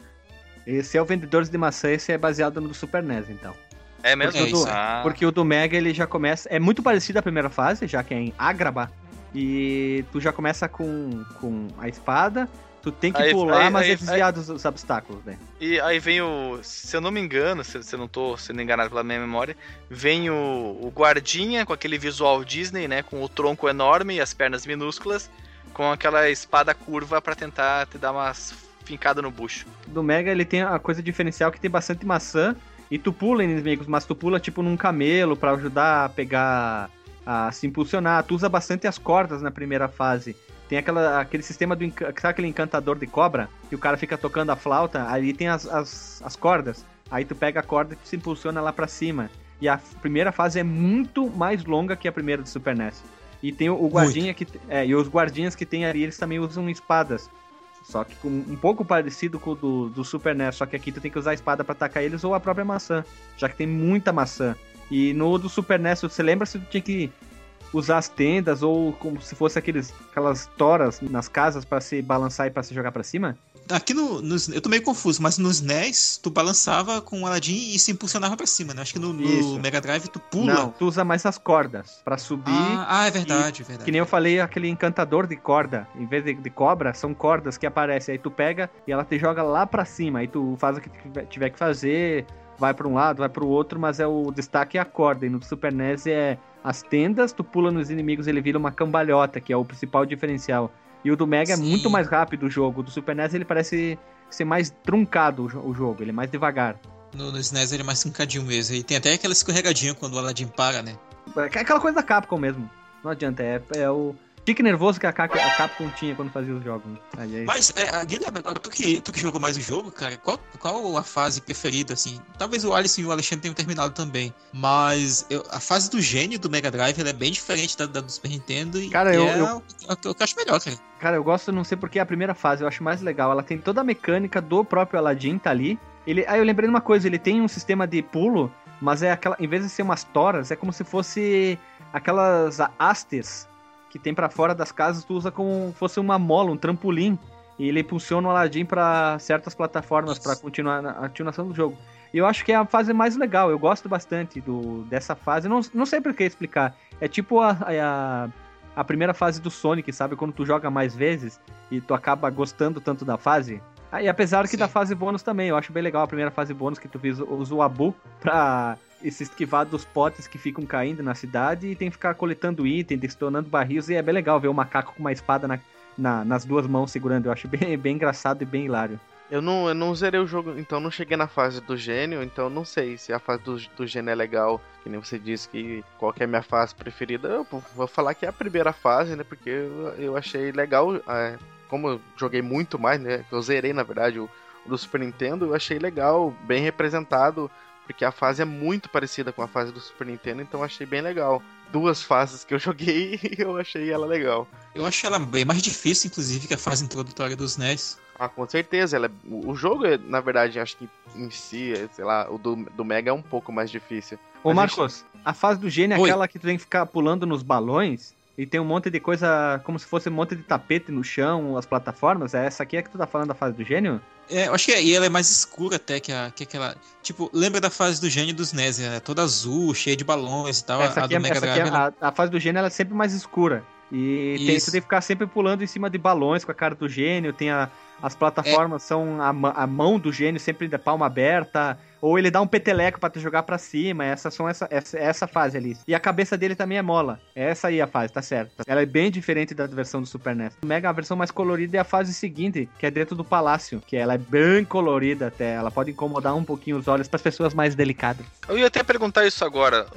Esse é o Vendedores de Maçã, esse é baseado no do Super NES, então.
É mesmo?
É isso.
Ah.
Porque o do Mega ele já começa. É muito parecido à primeira fase, já que é em Agrabah. E tu já começa com, com a espada. Tu tem que
Aí-
pular,
aí-
mas
aí-
é desviar dos, dos obstáculos, né?
E aí vem o. Se eu não me engano, se, se eu não tô sendo enganado pela minha memória, vem o, o guardinha com aquele visual Disney, né? Com o tronco enorme e as pernas minúsculas, com aquela espada curva pra tentar te dar umas fincadas no bucho.
Do Mega ele tem a coisa diferencial que tem bastante maçã. E tu pula em inimigos, mas tu pula tipo num camelo pra ajudar a pegar. a se impulsionar. Tu usa bastante as cordas na primeira fase. Tem aquela, aquele sistema do. Sabe aquele encantador de cobra? Que o cara fica tocando a flauta, ali tem as, as, as cordas. Aí tu pega a corda e tu se impulsiona lá pra cima. E a primeira fase é muito mais longa que a primeira do Super NES. E tem o, o guardinha que. É, e os guardinhas que tem ali, eles também usam espadas. Só que com, um pouco parecido com o do, do Super NES, só que aqui tu tem que usar a espada pra atacar eles ou a própria maçã, já que tem muita maçã. E no do Super NES, você lembra se tu tinha que usar as tendas ou como se fosse aqueles, aquelas toras nas casas pra se balançar e pra se jogar pra cima?
Aqui no, nos- eu tô meio confuso, mas nos NES tu balançava com o Aladdin e se impulsionava pra cima, né? Acho que no, no. Mega Drive tu pula.
Não, tu usa mais as cordas pra subir.
Ah, ah, é verdade, é verdade.
Que nem eu falei, aquele encantador de corda, em vez de, de cobra, são cordas que aparecem. Aí tu pega e ela te joga lá pra cima. Aí tu faz o que tiver que fazer, vai pra um lado, vai pro outro, mas é o destaque é a corda. E no Super NES é as tendas, tu pula nos inimigos, ele vira uma cambalhota, que é o principal diferencial. E o do Mega é
Sim.
muito mais rápido o jogo. O do Super NES ele parece ser mais truncado o jo- o jogo, ele é mais devagar.
No, no SNES ele é mais trincadinho mesmo. E tem até aquela escorregadinha quando o Aladdin para, né?
É aquela coisa da Capcom mesmo. Não adianta, é, é o tique nervoso que a Cap- a Capcom tinha quando fazia os jogos. né? Aí, aí-
Mas, é, Guilherme, agora tu que, tu que jogou mais o jogo, cara, qual, qual a fase preferida, assim? Talvez o Alisson e o Alexandre tenham terminado também. Mas eu- a fase do gênio do Mega Drive é bem diferente da, da do Super Nintendo. E
Cara, eu-
é
eu-
o que eu acho melhor, cara.
Cara, eu gosto, não sei porque a primeira fase eu acho mais legal. Ela tem toda a mecânica do próprio Aladdin, tá ali. Ele, aí eu lembrei de uma coisa, ele tem um sistema de pulo, mas é aquela, em vez de ser umas toras, é como se fosse aquelas hastes que tem pra fora das casas, tu usa como fosse uma mola, um trampolim. E ele impulsiona o Aladdin pra certas plataformas pra continuar na- a continuação do jogo. E eu acho que é a fase mais legal. Eu gosto bastante do, dessa fase. Não, não sei por que explicar. É tipo a, a, a primeira fase do Sonic, sabe? Quando tu joga mais vezes e tu acaba gostando tanto da fase. Ah, e apesar que
Sim.
da fase bônus também, eu acho bem legal a primeira fase bônus que tu usa o Abu pra se esquivar dos potes que ficam caindo na cidade e tem que ficar coletando item, detonando barris, e é bem legal ver o macaco com uma espada na- na- nas duas mãos segurando. Eu acho bem, bem engraçado e bem hilário.
Eu não, eu não zerei o jogo, então não cheguei na fase do gênio, então não sei se a fase do, do gênio é legal, que nem você disse que qual que é a minha fase preferida. Eu vou- vou falar que é a primeira fase, né? Porque eu, eu achei legal, é, como eu joguei muito mais, né? Eu zerei na verdade o, o do Super Nintendo, eu achei legal, bem representado, porque a fase é muito parecida com a fase do Super Nintendo, então eu achei bem legal. Duas fases que eu joguei e eu achei ela legal.
Eu acho ela bem mais difícil, inclusive, que a fase introdutória dos NES.
Ah, com certeza. Ela é- o jogo, é, na verdade, acho que em si, é, sei lá, o do, do Mega é um pouco mais difícil.
Ô
Mas a
Marcos, a fase do gênio é
Oi.
aquela que tu tem que ficar pulando nos balões e tem um monte de coisa, como se fosse um monte de tapete no chão, as plataformas. É essa aqui é que tu tá falando da fase do gênio?
É, eu acho que é, e ela é mais escura até que, a, que aquela. Tipo, lembra da fase do gênio dos NES? É toda azul, cheia de balões e tal.
essa
a
aqui,
do
é,
Mega
essa aqui é- a, a fase do gênio ela é sempre mais escura. E tem,
Isso.
tu tem que ficar sempre pulando em cima de balões com a cara do gênio. Tem a, as plataformas, são a, a mão do gênio sempre de palma aberta. Ou ele dá um peteleco pra te jogar pra cima. Essas são essa, essa, essa fase ali. E a cabeça dele também é mola. É essa aí a fase, tá certo. Ela é bem diferente da versão do Super NES. O Mega, a versão mais colorida é a fase seguinte, que é dentro do palácio. Que ela é bem colorida até. Ela pode incomodar um pouquinho os olhos para pessoas mais delicadas.
Eu ia até perguntar isso agora.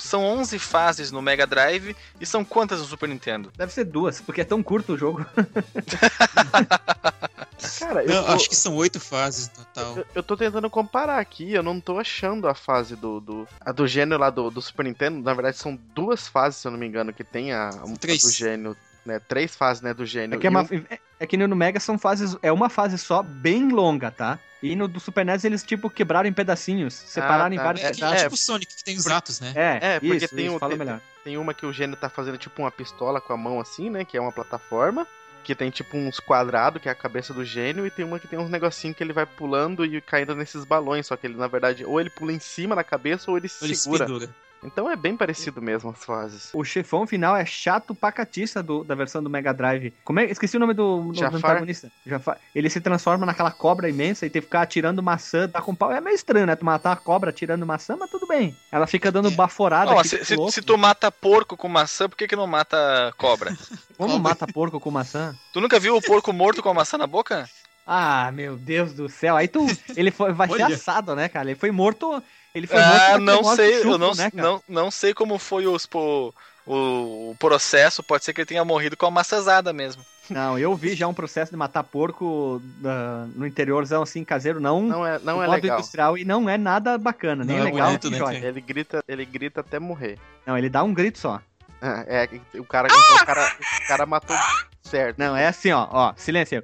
São 11 fases no Mega Drive e são quantas no Super Nintendo?
Deve ser duas, porque é tão curto o jogo.
Cara, eu,
Não,
tô,
acho que são oito fases no total.
eu, eu tô tentando comparar aqui, eu não tô achando a fase do. do a do gênio lá do, do Super Nintendo. Na verdade, são duas fases, se eu não me engano, que tem a, a
Três.
do gênio. Né? Três fases, né, do gênio.
É que, é, uma,
um-
é- é que no Mega são fases. É uma fase só, bem longa, tá? E no do Super NES eles, tipo, quebraram em pedacinhos, separaram em
tá.
vários
É,
pedaços.
tipo o Sonic, que tem os atos, né?
É,
É, porque
isso,
tem
isso, fala
tem-
melhor.
Tem uma que o gênio tá fazendo tipo uma pistola com a mão assim, né? Que é uma plataforma. Que tem tipo uns quadrados, que é a cabeça do gênio. E tem uma que tem uns negocinhos que ele vai pulando e caindo nesses balões. Só que ele, na verdade, ou ele pula em cima da cabeça ou ele
Ele
segura.
pendura.
Então é bem parecido mesmo as fases.
O chefão final é chato pra catiça do, da versão do Mega Drive. Como é? Esqueci o nome do, do
Jafar?
antagonista. Jafar. Ele se transforma naquela cobra imensa e tem que ficar atirando maçã, tá com pau. É meio estranho, né? Tu matar uma cobra atirando maçã, mas tudo bem. Ela fica dando baforada.
Não,
aqui,
se, se- se tu mata porco com maçã, por que, que não mata cobra?
Como
Cobra.
mata porco com maçã?
tu nunca viu o porco morto com a maçã na boca?
Ah, meu Deus do céu. Aí tu. Ele foi, vai ser
Olha.
assado, né, cara? Ele foi morto. Ele foi morto.
Ah, não sei,
chupo,
eu não,
né,
não, não sei como foi os, po- o, o processo, pode ser que ele tenha morrido com a maçãzada mesmo.
Não, eu vi já um processo de matar porco ah, no interiorzão assim, caseiro, não,
Não é, não é
modo
legal.
industrial e não é nada bacana, nem
Não é
legal,
bonito,
nem
né?
Ele grita, ele grita até morrer.
Não, ele dá um grito só.
É, o cara, então, o cara, o cara matou certo.
Não, é assim, ó, ó, silêncio.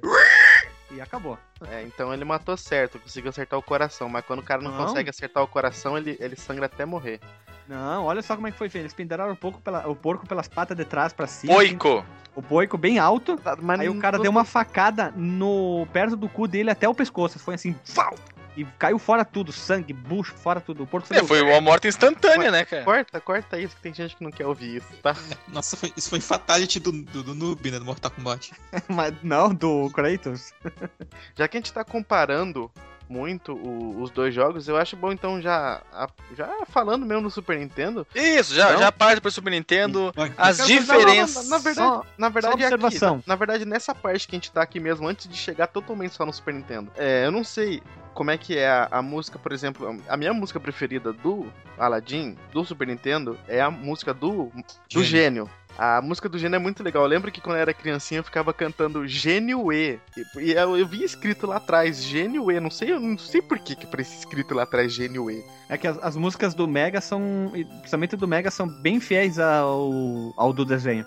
E acabou.
É, então ele matou certo, conseguiu acertar o coração, mas quando o cara não,
Não.
consegue acertar o coração, ele, ele sangra até morrer.
Não, olha só como é que foi feito. Eles penduraram o porco, pela- o porco pelas patas de trás pra cima. assim,
Oico!
O boico bem alto.
Mas
Aí o cara deu uma facada no perto do cu dele até o pescoço. Foi assim, fau! E caiu fora tudo, sangue, bucho, fora tudo. O porco
É, foi uma morte instantânea, né, cara?
Corta, corta isso, que tem gente que não quer ouvir isso, tá?
Nossa, foi- isso foi fatality do, do, do noob, né? Do Mortal Kombat.
Mas não, do Kratos.
Já que a gente tá comparando muito o- os dois jogos, eu acho bom então já, a- já falando mesmo no Super Nintendo.
Isso, já, já parte pro Super Nintendo. As diferenças.
não, não, na verdade,
Só-
na verdade é aqui,
observação.
na, na verdade nessa parte que a gente tá aqui mesmo, antes de chegar totalmente só no Super Nintendo. É, eu não sei como é que é a, a música, por exemplo, a minha música preferida do Aladdin, do Super Nintendo, é a música do, do Gênio. A música do Gênio é muito legal. Eu lembro que quando eu era criancinha eu ficava cantando Gênio E. E eu, eu vi escrito lá atrás, Gênio E. Não sei, eu não sei por que que aparece escrito lá atrás Gênio E.
É que as, as músicas do Mega são, principalmente do Mega, são bem fiéis ao, ao do desenho.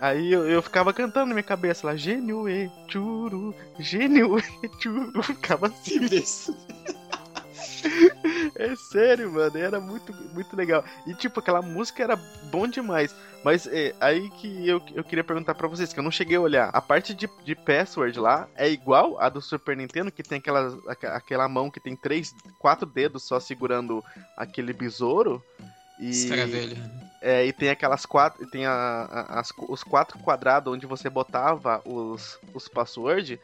Aí eu, eu ficava cantando na minha cabeça lá, Gênio E, churu, Gênio E, churu. Ficava assim. É sério, mano, era muito, muito legal. E tipo, aquela música era bom demais. Mas é aí que eu, eu queria perguntar pra vocês, que eu não cheguei a olhar. A parte de, de password lá é igual a do Super Nintendo, que tem aquela, aquela mão que tem três, quatro dedos só segurando aquele besouro. E,
é
e tem aquelas quatro. Tem a, a- as- os quatro quadrados onde você botava os, os passwords.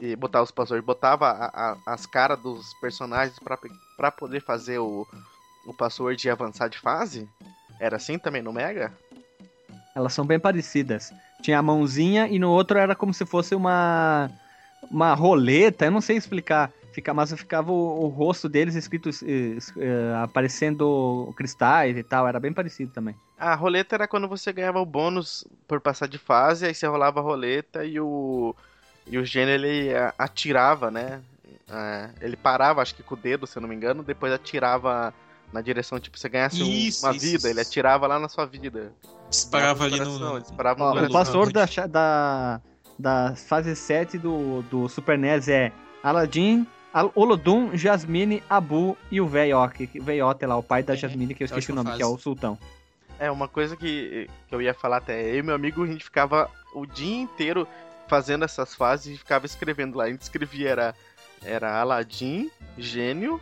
E botava os passwords, botava a- a- as caras dos personagens pra poder fazer o, o password e avançar de fase. Era assim também no Mega?
Elas são bem parecidas. Tinha a mãozinha e no outro era como se fosse uma uma roleta, eu não sei explicar. Fica, mas ficava o, o rosto deles escrito eh, eh, aparecendo cristais e tal, era bem parecido também.
A roleta era quando você ganhava o bônus por passar de fase, aí você rolava a roleta e o. E o gênio ele atirava, né? É, ele parava, acho que com o dedo, se eu não me engano, depois atirava na direção, tipo, você ganhasse um-
Isso,
uma
isso,
vida,
isso.
ele atirava lá na sua vida.
Disparava ali
coração,
no.
disparava no
Ó,
coração.
o password da, da, da fase 7 do, do Super NES é Aladdin, Al- Olodum, Jasmine, Abu e o Veiote, que- Veiote lá, o pai da
É,
Jasmine, que eu
é
esqueci o nome, que é o Sultão.
É, uma coisa que, que eu ia falar até, eu e meu amigo, a gente ficava o dia inteiro fazendo essas fases e ficava escrevendo lá. A gente escrevia, era, era Aladdin, gênio,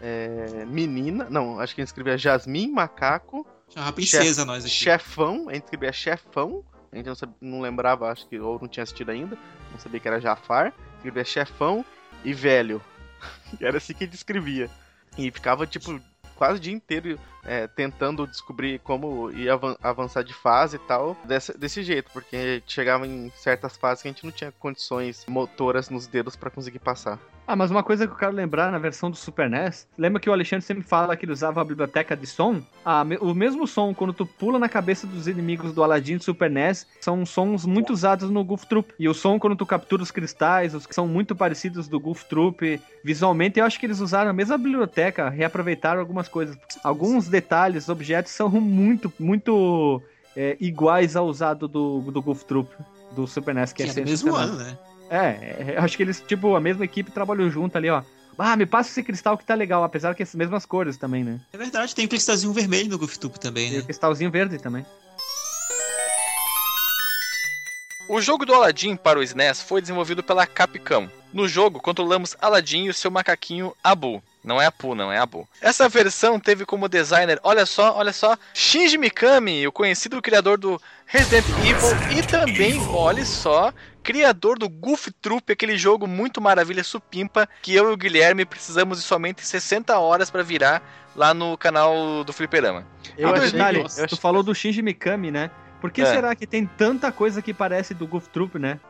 é, menina, não, acho que a gente escrevia Jasmine, macaco,
uma princesa nós aqui.
chefão, a gente escrevia chefão, a gente não, sabia- não lembrava, acho que, ou não tinha assistido ainda, não sabia que era Jafar, escrevia chefão e velho. Era assim que a gente escrevia. E ficava, tipo, quase o dia inteiro é, tentando descobrir como ia avan- avançar de fase e tal, desse, desse jeito, porque chegava em certas fases que a gente não tinha condições motoras nos dedos pra conseguir passar.
Ah, mas uma coisa que eu quero lembrar na versão do Super NES, lembra que o Alexandre sempre fala que ele usava a biblioteca de som? Ah, o mesmo som, quando tu pula na cabeça dos inimigos do Aladdin do Super NES, são sons muito usados no Goof Troop. E o som, quando tu captura os cristais, os que são muito parecidos do Goof Troop, visualmente, eu acho que eles usaram a mesma biblioteca, reaproveitaram algumas coisas. Alguns detalhes, objetos são muito, muito é, iguais ao usado do, do Goof Troop. Do Super NES, que
Que
é
é do mesmo ano, né?
É, é, acho que eles, tipo, a mesma equipe trabalhou junto ali, ó. Ah, me passa esse cristal que tá legal, apesar que as mesmas cores também, né?
É verdade, tem um cristalzinho vermelho no GoofTube também,
E o
né?
cristalzinho verde também.
O jogo do Aladdin para o SNES foi desenvolvido pela Capcom. No jogo, controlamos Aladdin e o seu macaquinho Abu. Não é Apu, não, é Abu. Essa versão teve como designer, olha só, olha só, Shinji Mikami, o conhecido criador do Resident Evil e também, olha só, criador do Goof Troop, aquele jogo muito maravilha supimpa que eu e o Guilherme precisamos de somente 60 horas para virar lá no canal do Fliperama.
Eu achei,
detalhe,
eu
tu falou do Shinji Mikami, né? Por que
É.
será que tem tanta coisa que parece do Goof Troop, né?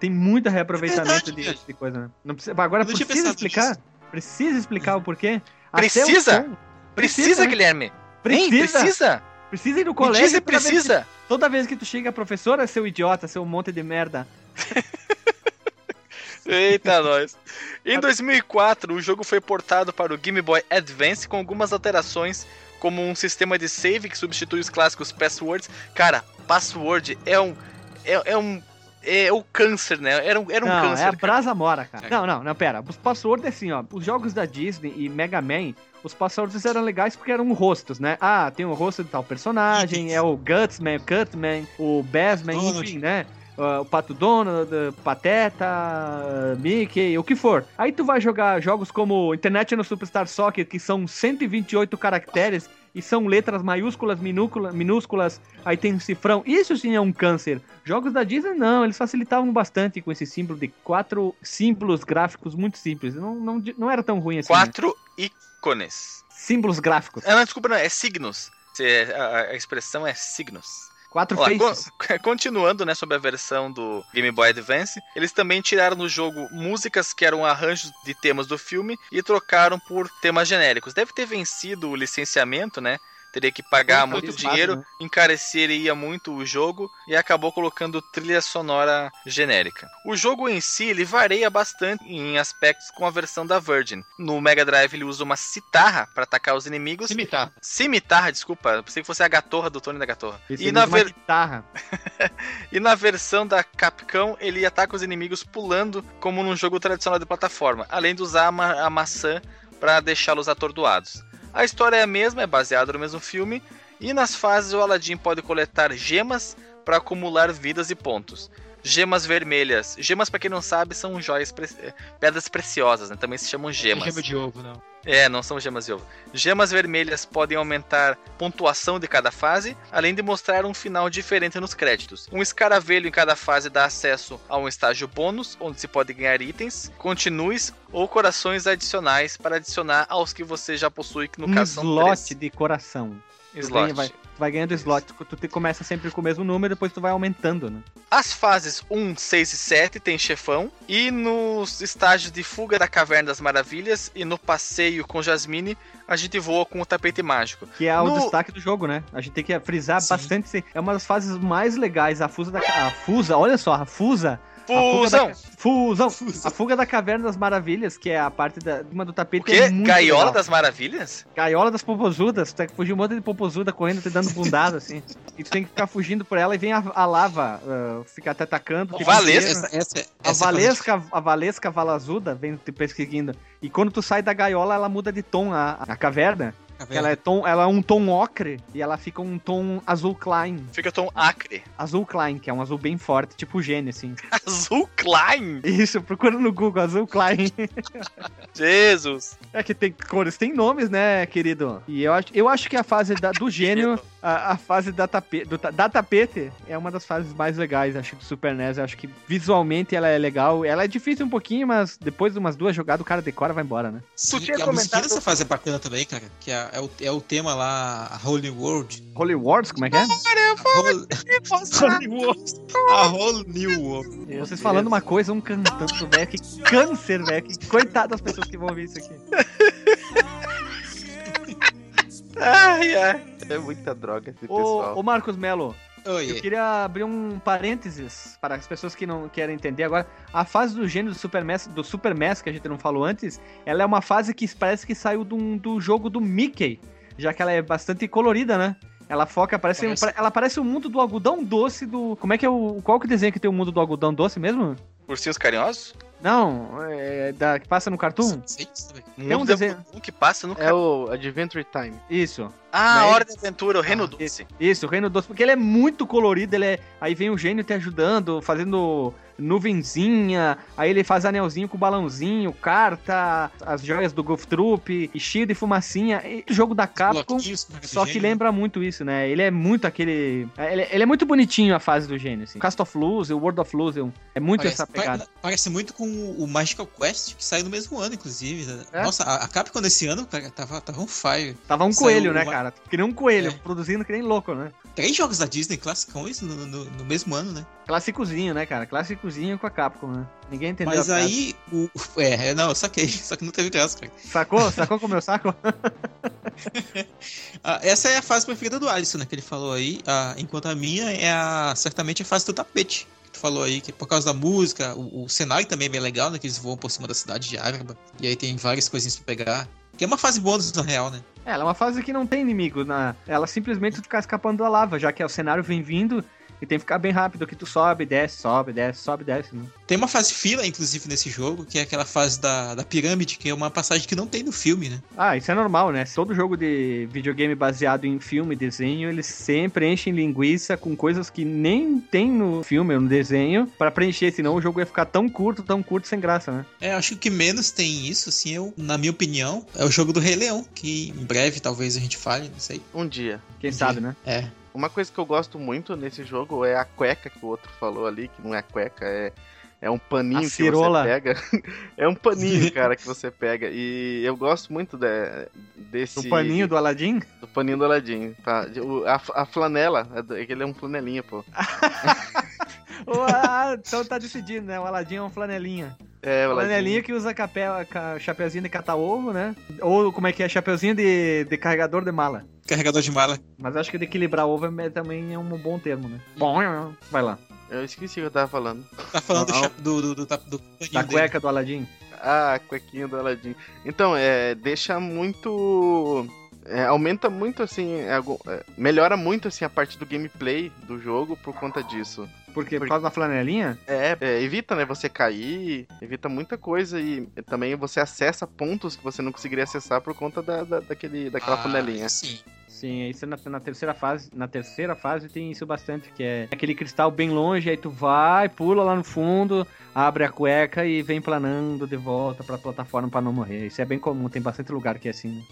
Tem muito reaproveitamento
É verdade,
de,
velho.
de coisa, né? Não precisa, agora
não
precisa explicar?
nisso.
Precisa explicar o porquê? Até o
Precisa? Precisa,
né?
Guilherme? Hein?
Precisa,
Precisa?
precisa ir no colégio. toda vez que-
precisa.
Toda vez que tu chega, professora, seu idiota, seu monte de merda.
Eita, nós. Em 2004, o jogo foi portado para o Game Boy Advance com algumas alterações, como um sistema de save que substitui os clássicos passwords. Cara, password é um. É, é um. É o câncer, né? Era um, era um
não,
câncer.
é a
cara.
brasa mora, cara.
É.
Não, não, não, pera. Os passwords é assim, ó. Os jogos da Disney e Mega Man, os passwords eram legais porque eram rostos, né? Ah, tem o rosto de tal personagem, é o Gutsman, o Cutman, o Bassman, enfim, né? Ah, o Pato Donald, Pateta, ah, Mickey, o que for. Aí tu vai jogar jogos como International Superstar Soccer, que são 128 caracteres e são letras maiúsculas, minúsculas, minúsculas, aí tem um cifrão. Isso sim é um câncer. Jogos da Disney não, eles facilitavam bastante com esse símbolo de quatro símbolos gráficos muito simples. Não, não, não era tão ruim assim. né?
Quatro ícones.
Símbolos gráficos.
Ah, não, desculpa, não, é signos. A, a expressão é signos.
Quatro
Ó,
faces.
con- continuando, né, sobre a versão do Game Boy Advance, eles também tiraram no jogo músicas que eram arranjos de temas do filme e trocaram por temas genéricos. Deve ter vencido o licenciamento, né? Teria que pagar muito dinheiro,
né?
encareceria muito o jogo e acabou colocando trilha sonora genérica. O jogo em si ele varia bastante em aspectos com a versão da Virgin. No Mega Drive ele usa uma citarra para atacar os inimigos.
Cimitar.
Cimitarra, desculpa, pensei que fosse a gatorra do Tony da Gatorra.
Esse
E na, ver-
guitarra.
e na versão da Capcom, ele ataca os inimigos pulando, como num jogo tradicional de plataforma, além de usar a, ma- a maçã para deixá-los atordoados. A história é a mesma, é baseada no mesmo filme, e nas fases o Aladdin pode coletar gemas para acumular vidas e pontos. Gemas vermelhas. Gemas, para quem não sabe, são joias, pre... pedras preciosas, né? Também se chamam gemas.
Gema de ovo, não.
É, não são gemas de ovo. Gemas vermelhas podem aumentar pontuação de cada fase, além de mostrar um final diferente nos créditos. Um escaravelho em cada fase dá acesso a um estágio bônus, onde se pode ganhar itens, continues ou corações adicionais para adicionar aos que você já possui, que no
um
caso são
slot
três.
de coração. Tu
Slot.
ganha- vai, tu vai ganhando slot. Tu te começa sempre com o mesmo número, depois tu vai aumentando, né?
As fases 1, 6 e 7 tem chefão. E nos estágios de fuga da Caverna das Maravilhas e no passeio com Jasmine, a gente voa com o tapete mágico.
Que é o
No-
destaque do jogo, né? A gente tem que frisar
Sim.
bastante. É uma das fases mais legais. A fusa da. A fusa, olha só, a fusa.
Fusão!
da- Fusão!
Fusão.
A fuga da Caverna das Maravilhas, que é a parte da, uma do tapete.
O quê?
É muito
Gaiola
legal.
das Maravilhas?
Gaiola das popozudas. Tu tem que fugir um monte de popozuda correndo, te dando bundada, assim. E tu tem que ficar fugindo por ela e vem a, a lava uh, ficar te atacando. te
Valesca?
Essa, essa,
A
essa é a
Valesca, a Valesca Valazuda vem te perseguindo. E quando tu sai da gaiola, ela muda de tom, a, a caverna.
Fase-
Ela é, tom, ela é um tom ocre e ela fica um tom azul Klein.
Fica tom acre.
Azul Klein, que é um azul bem forte, tipo gênio, assim.
Azul Klein?
Isso, procura no Google, azul Klein.
Jesus.
É que tem cores, tem nomes, né, querido? E eu acho, eu acho que a fase da- do gênio, a, a fase da, tape, do da tapete, é uma das fases mais legais, acho, do Super NES. Eu acho que visualmente ela é legal. Ela é difícil um pouquinho, mas depois de umas duas jogadas, o cara decora e vai embora, né?
Sim,
tinha
e a
comentado-
dessa fase é bacana também, cara. Que é, é o, é o tema lá, a Holy World.
Holy Wars, como é que é?
A Holy, Holy World. A Whole New World.
Vocês falando uma coisa, um cantando, velho. Que câncer, velho. Que coitado das pessoas que vão ouvir isso aqui.
Ai, ai.
É muita droga esse
Ô,
pessoal.
ô Marcos Melo, eu
Oi,
queria abrir um parênteses para as pessoas que não querem entender agora. A fase do gênio do Super MES, do Super que a gente não falou antes, ela é uma fase que parece que saiu do, do jogo do Mickey, já que ela é bastante colorida, né? Ela foca, parece,
Parece.
ela parece o mundo do algodão doce do. Como é que é o. Qual que desenho que tem o mundo do algodão doce mesmo?
Ursinhos carinhosos?
Não, é da, que passa no Cartoon?
Sei disso também.
Tem um desenho-
um que passa no
É o Adventure Time.
Isso.
Ah,
Né?
Hora de Aventura, o Reino
Ah,
Doce.
Isso, o Reino Doce, porque ele é muito colorido, ele é. Aí vem o gênio te ajudando, fazendo nuvenzinha, aí ele faz anelzinho com balãozinho, carta, as joias do Golf Troop, e cheio de fumacinha. E o jogo da Capcom.
Com
Só que
gênio.
lembra muito isso, né? Ele é muito aquele. Ele, ele é muito bonitinho a fase do gênio, assim. Cast of Lose, o World of Lose, é muito
Parece,
essa pegada.
pa- parece muito com o Magical Quest, que saiu no mesmo ano, inclusive. né?
É?
Nossa, a, a Capcom nesse ano, cara, tava, tava um fire.
Tava um
Saiu
coelho, né,
uma-
cara? Que nem um coelho,
É.
produzindo que nem louco, né?
Três jogos da Disney classicões no, no, no mesmo ano, né?
Clássicozinho, né, cara? Clássicozinho com a Capcom, né? Ninguém entendeu.
Mas aí, o, é, não, eu saquei, só que não teve graça, cara.
Sacou? Sacou como eu saco?
Ah, essa é a fase preferida do Alisson, né, que ele falou aí, ah, enquanto a minha é a, certamente a fase do tapete. que Tu falou aí que por causa da música, o, o cenário também é bem legal, né? Que eles voam por cima da cidade de Araba. E aí tem várias coisinhas pra pegar. Que é uma fase bônus, na real, né?
É, ela é uma fase que não tem inimigo. Na... Ela simplesmente fica escapando da lava, já que o cenário vem vindo e tem que ficar bem rápido, que tu sobe, desce, sobe, desce, sobe, desce. Né?
Tem uma fase fila, inclusive, nesse jogo, que é aquela fase da, da pirâmide, que é uma passagem que não tem no filme, né?
Ah, isso é normal, né? Todo jogo de videogame baseado em filme e desenho, eles sempre enchem linguiça com coisas que nem tem no filme ou no desenho pra preencher, senão o jogo ia ficar tão curto, tão curto, sem graça, né?
É, acho que o que menos tem isso, assim, eu, na minha opinião, é o jogo do Rei Leão, que em breve talvez a gente fale, não sei.
Um dia.
Quem sabe, né?
É.
Uma coisa que eu gosto muito nesse jogo é a cueca que o outro falou ali, que não é cueca, é, é um paninho que você pega. é um paninho, cara, que você pega. E eu gosto muito de- desse.
O paninho do Aladdin?
do paninho do Aladdin. tá? A, a flanela, do- é ele é um flanelinha, pô.
Ou, ah, então tá decidido, né? O Aladdin é uma flanelinha.
É, o.
Flanelinha que usa capel, ca, chapeuzinho de catar ovo, né? Ou como é que é? Chapeuzinho de, de carregador de mala.
Carregador de mala.
Mas acho que de equilibrar ovo é- também é um bom termo, né? Bom, vai lá.
Eu esqueci o que eu tava falando.
Tá falando do,
Não.
do, do, do, do,
Da
dele.
cueca do Aladdin.
Ah, a cuequinha do Aladdin. Então, é, deixa muito. é, aumenta muito assim. é, é, melhora muito assim a parte do gameplay do jogo por conta disso.
Porque por causa da flanelinha?
É, é, evita, né, você cair, evita muita coisa e também você acessa pontos que você não conseguiria acessar por conta da, da- daquele, daquela
Ah,
panelinha.
Sim.
Sim, isso na, na terceira fase. Na terceira fase tem isso bastante, que é aquele cristal bem longe, aí tu vai, pula lá no fundo, abre a cueca e vem planando de volta pra plataforma pra não morrer. Isso é bem comum, tem bastante lugar que é assim, né?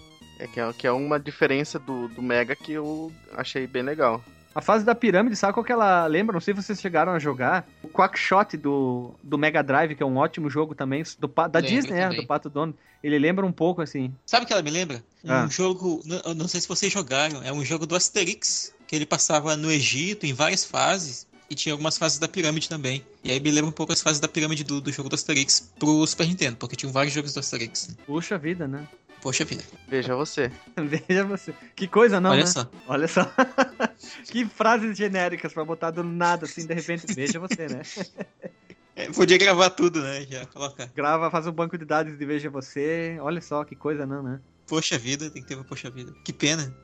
É que é, que é uma diferença do, do Mega que eu achei bem legal.
A fase da pirâmide, sabe qual que ela lembra? Não sei se vocês chegaram a jogar. O Quackshot do, do Mega Drive, que é um ótimo jogo também, do, da
Lembro
Disney, é,
também.
do Pato Dono. Ele lembra um pouco, assim.
Sabe o que ela me lembra? Um
Ah.
jogo, n- eu não sei se vocês jogaram, é um jogo do Asterix, que ele passava no Egito em várias fases. E tinha algumas fases da pirâmide também. E aí me lembra um pouco as fases da pirâmide do, do jogo do Asterix pro Super Nintendo, porque tinham vários jogos do Asterix.
Puxa vida, né?
Poxa vida.
Veja você.
Veja você. Que coisa, não,
Olha
né?
só.
Olha só. que frases genéricas pra botar do nada, assim, de repente. Veja você, né?
É, podia gravar tudo, né? Já coloca.
Grava, faz um banco de dados de Veja Você. Olha só, que coisa, não, né?
Poxa vida, tem que ter uma poxa vida. Que pena.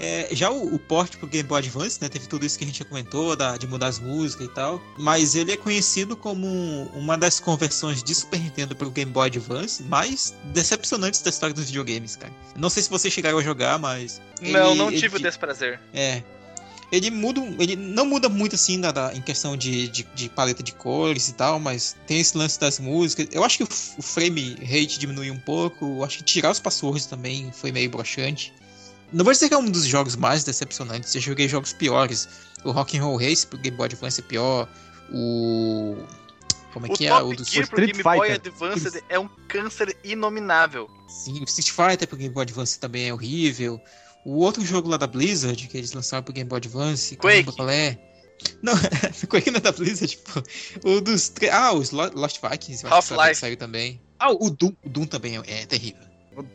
É, já o, o port pro Game Boy Advance, né, teve tudo isso que a gente já comentou, da, de mudar as músicas e tal, mas ele é conhecido como uma das conversões de Super Nintendo pro Game Boy Advance mais decepcionantes da história dos videogames, cara. Não sei se vocês chegaram a jogar, mas...
Não,
ele-
não
ele-
tive o desprazer.
É. Ele muda, ele não muda muito assim na, da- em questão de, de, de paleta de cores e tal, mas tem esse lance das músicas. Eu acho que o, o frame rate diminui um pouco. Acho que tirar os passwords também foi meio broxante. Não vou dizer que é um dos jogos mais decepcionantes. Eu joguei jogos piores. O Rock'n'Roll Race pro Game Boy Advance é pior. O. Como é
O
que é?
Top
O do
Gear pro
Street
Game Boy
Fighter.
Advance é um câncer inominável.
Sim, o Street Fighter pro Game Boy Advance também é horrível. O outro jogo lá da Blizzard, que eles lançaram pro Game Boy Advance,
Quake.
qual é? Não, Quake não é da Blizzard, pô. O dos. Ah, os Lo- Lost Vikings,
Half-Life.
que saiu também. Ah, o Doom, o Doom também é, é terrível.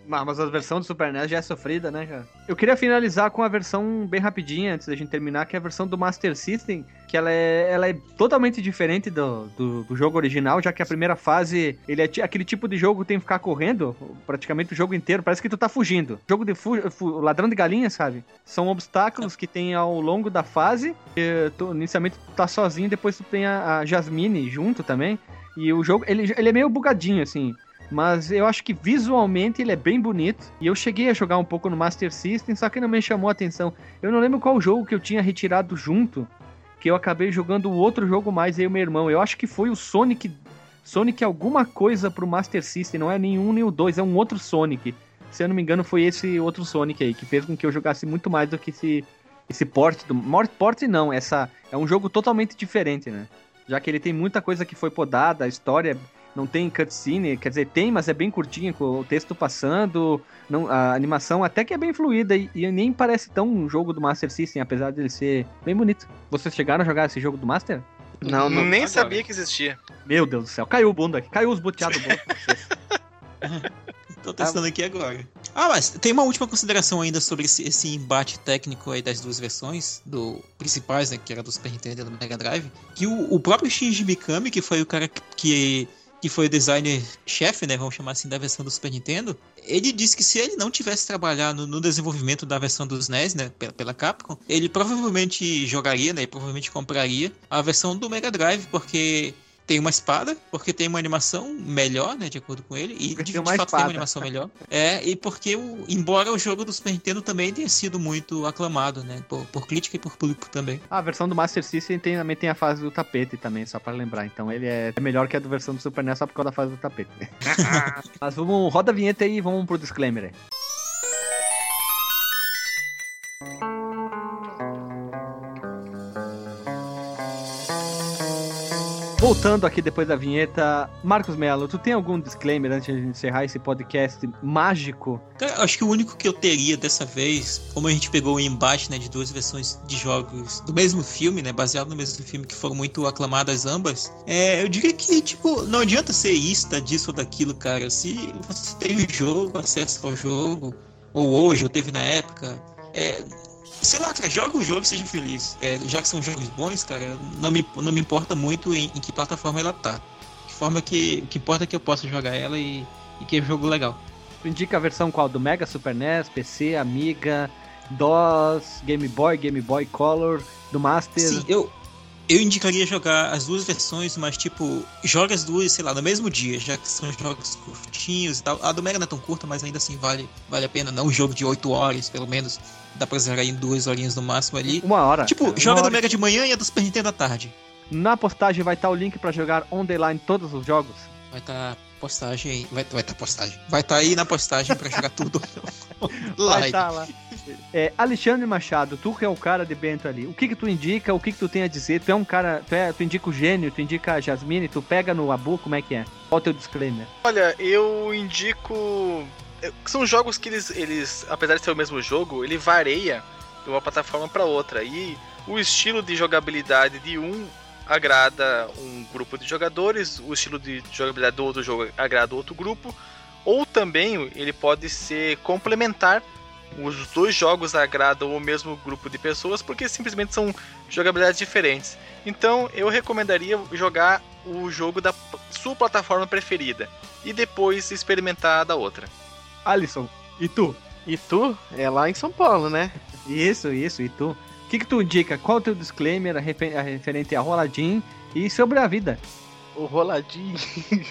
Mas a versão do Super NES já é sofrida, né, cara? Eu queria finalizar com a versão bem rapidinha, antes da gente terminar, que é a versão do Master System, que ela é, ela é totalmente diferente do, do, do jogo original, já que a primeira fase, ele é aquele tipo de jogo que tem que ficar correndo praticamente o jogo inteiro, parece que tu tá fugindo. Jogo de ladrão de galinha, sabe? São obstáculos que tem ao longo da fase, tu, inicialmente tu tá sozinho, depois tu tem a, a Jasmine junto também, e o jogo, ele, ele é meio bugadinho, assim, mas eu acho que visualmente ele é bem bonito. E eu cheguei a jogar um pouco no Master System, só que não me chamou a atenção. Eu não lembro qual jogo que eu tinha retirado junto, que eu acabei jogando o outro jogo mais eu e meu irmão. Eu acho que foi o Sonic. Sonic alguma coisa pro Master System, não é nenhum nem o dois, é um outro Sonic. Se eu não me engano, foi esse outro Sonic aí, que fez com que eu jogasse muito mais do que esse, esse port do. Mort Port não, essa é um jogo totalmente diferente, né? Já que ele tem muita coisa que foi podada, a história não tem cutscene, quer dizer, tem, mas é bem curtinha, com o texto passando, não, a animação até que é bem fluida e, e nem parece tão um jogo do Master System, apesar dele ser bem bonito. Vocês chegaram a jogar esse jogo do Master?
Não, não.
Nem
agora.
sabia que existia.
Meu Deus do céu, caiu o bunda aqui, caiu os boteados.
Tô testando aqui agora. Ah, mas tem uma última consideração ainda sobre esse, esse embate técnico aí das duas versões, do principais, né, que era do Super Nintendo e do Mega Drive, que o, o próprio Shinji Mikami, que foi o cara que, que foi o designer-chefe, né, vamos chamar assim, da versão do Super Nintendo, ele disse que se ele não tivesse trabalhado no, desenvolvimento da versão dos NES, né, pela, pela Capcom, ele provavelmente jogaria, né, e provavelmente compraria a versão do Mega Drive, porque tem uma espada, porque tem uma animação melhor, né, de acordo com ele, e
Porque
de, de fato tem uma
espada.
animação melhor. É, e porque, o, embora o jogo do Super Nintendo também tenha sido muito aclamado, né, por, por crítica e por público também.
Ah, a versão do Master System tem, também tem a fase do tapete também, só pra lembrar. Então ele é, é melhor que a do versão do Super NES só por causa da fase do tapete. Mas vamos, roda a vinheta aí e vamos pro disclaimer aí. Voltando aqui depois da vinheta, Marcos Melo, tu tem algum disclaimer antes de encerrar esse podcast mágico?
Cara, acho que o único que eu teria dessa vez, como a gente pegou o embate né, de duas versões de jogos do mesmo filme, né, baseado no mesmo filme, que foram muito aclamadas ambas, é, eu diria que, tipo, não adianta ser ista disso ou daquilo, cara. Se você tem o jogo, acesso ao jogo, ou hoje, ou teve na época, é, sei lá, cara, joga o jogo e seja feliz. É, já que são jogos bons, cara, não me, não me importa muito em, em que plataforma ela tá. De forma que o que importa é que eu possa jogar ela e, e que é um jogo legal.
Tu indica a versão qual? Do Mega, Super NES, PC, Amiga, DOS, Game Boy, Game Boy Color, do Master.
Sim, eu, eu indicaria jogar as duas versões, mas tipo, joga as duas, sei lá, no mesmo dia, já que são jogos curtinhos e tal. A do Mega não é tão curta, mas ainda assim vale, vale a pena. Não um jogo de 8 horas, pelo menos. Dá pra zerar em duas horinhas no máximo ali.
Uma hora.
Tipo, joga do Mega de manhã e a do Super Nintendo à tarde.
Na postagem vai estar o link pra jogar on the line todos os jogos.
Vai estar postagem aí. Vai estar postagem. Vai estar aí na postagem pra jogar tudo.
Vai estar lá. É, Alexandre Machado, tu que é o cara de Bento ali, o que que tu indica, o que que tu tem a dizer? Tu é um cara, tu, é, tu indica o gênio, tu indica a Jasmine, tu pega no Abu, como é que é? Qual o teu disclaimer?
Olha, eu indico. São jogos que eles, eles, apesar de ser o mesmo jogo, ele varia de uma plataforma para outra. E o estilo de jogabilidade de um agrada um grupo de jogadores, o estilo de jogabilidade do outro jogo agrada outro grupo, ou também ele pode ser complementar. Os dois jogos agradam o mesmo grupo de pessoas porque simplesmente são jogabilidades diferentes. Então eu recomendaria jogar o jogo da sua plataforma preferida e depois experimentar a da outra.
Alisson, e tu?
E tu? É lá em São Paulo, né?
Isso, isso, e tu? O que que tu indica? Qual o teu disclaimer referente a Roladinho e sobre a vida?
O roladinho.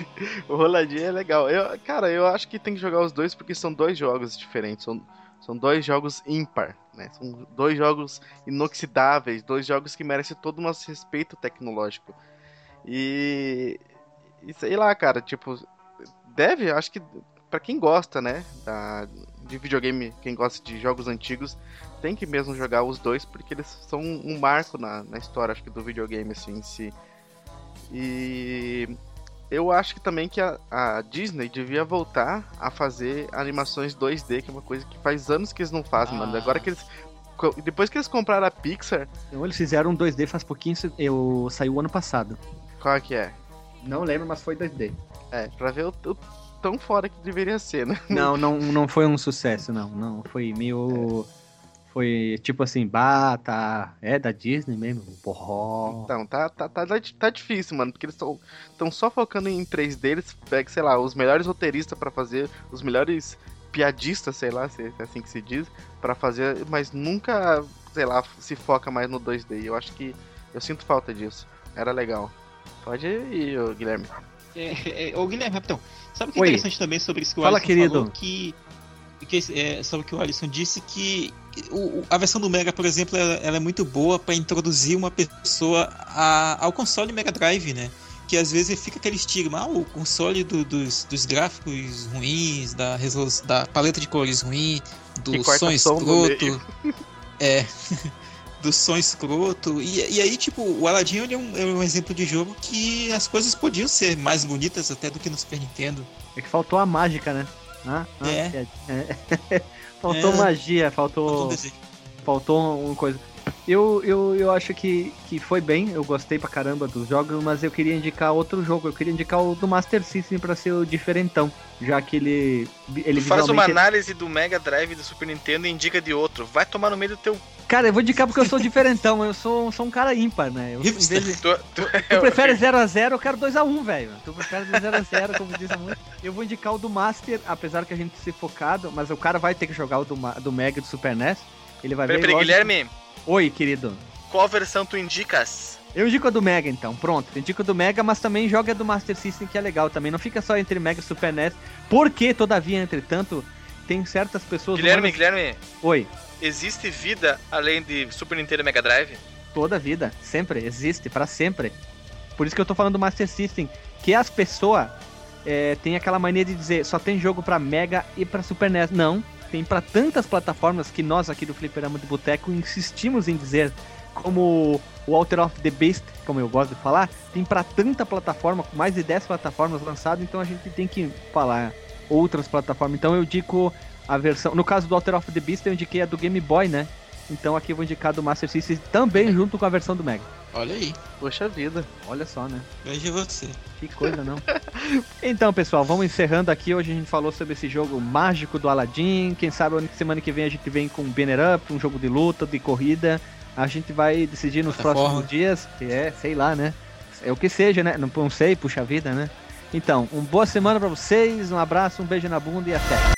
o roladinho é legal. Eu, cara, eu acho que tem que jogar os dois porque são dois jogos diferentes. São, são dois jogos ímpar, né? São dois jogos inoxidáveis, dois jogos que merecem todo o nosso respeito tecnológico. E. E sei lá, cara, tipo. Deve, acho que. Pra quem gosta, né? Da, de videogame, quem gosta de jogos antigos, tem que mesmo jogar os dois, porque eles são um marco na, na história, acho que, do videogame, assim, em si. E eu acho que também que a, a Disney devia voltar a fazer animações 2D, que é uma coisa que faz anos que eles não fazem,
Ah.
mano. Agora que eles. Depois que eles compraram a Pixar,
Então, eles fizeram um 2D faz pouquinho, eu saiu ano passado.
qual é que é?
Não lembro, mas foi 2D.
É, pra ver o, o tão fora que deveria ser, né?
Não, não, não foi um sucesso, não. Não, foi meio. Foi tipo assim, bah, tá. É da Disney mesmo? Porra.
Então, tá, tá, tá, tá difícil, mano, porque eles estão só focando em 3D, eles pegam, sei lá, os melhores roteiristas pra fazer, os melhores piadistas, sei lá, se é assim que se diz, pra fazer, mas nunca, sei lá, se foca mais no 2D. Eu acho que eu sinto falta disso. Era legal. Pode ir, Guilherme.
É, é, ô Guilherme, rapidão. Sabe o que é
Oi.
interessante também sobre isso que o
Fala,
Alisson
querido.
falou? Que, que é, sobre o que o Alisson disse, que o- a versão do Mega, por exemplo, ela, ela é muito boa para introduzir uma pessoa a- ao console Mega Drive, né? Que às vezes fica aquele estigma, ah, o console do- dos, dos gráficos ruins, da, resolu- da paleta de cores ruim, do som escroto. É. do som escroto. E, e aí, tipo, o Aladdin ele é, um, é um exemplo de jogo que as coisas podiam ser mais bonitas até do que no Super Nintendo.
É que faltou a mágica, né? Ah, ah,
É.
é. faltou
É.
magia,
Faltou
faltou. uma coisa. Eu, eu, eu acho que, que foi bem, eu gostei pra caramba dos jogos, mas eu queria indicar outro jogo. Eu queria indicar o do Master System pra ser o diferentão. Já que ele. ele
Faz uma análise do Mega Drive do Super Nintendo e indica de outro. Vai tomar no meio do teu.
Cara, eu vou indicar porque eu sou diferentão, eu sou, sou um cara ímpar, né? Eu,
Hipster.
de-
Tu, tu,
Tu prefere 0x0, eu quero 2x1, velho. Tu prefere 0x0, como diz a música. Eu vou indicar o do Master, apesar que a gente se focado, mas o cara vai ter que jogar o do, do Mega e do Super NES. Ele vai
Peraí,
ver.
peraí, Guilherme,
Oi, querido.
qual versão tu indicas?
Eu indico a do Mega, então. Pronto. Indico a do Mega, mas também joga a do Master System, que é legal também. Não fica só entre Mega e Super NES. Porque, todavia, entretanto, tem certas pessoas.
Guilherme,
humanas-
Guilherme,
Oi.
Existe vida além de Super Nintendo e Mega Drive?
Toda vida. Sempre. Existe. Pra sempre. Por isso que eu tô falando do Master System. Que as pessoas é, têm aquela mania de dizer só tem jogo pra Mega e pra Super NES. Não. Tem pra tantas plataformas que nós aqui do Fliperama de Boteco insistimos em dizer. Como o Alter of the Beast, como eu gosto de falar, tem pra tanta plataforma, com mais de 10 plataformas lançadas, então a gente tem que falar outras plataformas. Então eu indico a versão. No caso do Alter of the Beast, eu indiquei a do Game Boy, né? Então aqui eu vou indicar do Master System também junto com a versão do Mega.
Olha aí,
Poxa vida.
Olha só, né?
veja você.
Que coisa, não? então, pessoal, vamos encerrando aqui. Hoje a gente falou sobre esse jogo mágico do Aladdin. Quem sabe semana que vem a gente vem com um Banner Up, um jogo de luta, de corrida. A gente vai decidir nos
Plataforma.
próximos dias. que É, sei lá, né? É o que seja, né? Não, não sei, puxa vida, né? Então, uma boa semana pra vocês, um abraço, um beijo na bunda e até.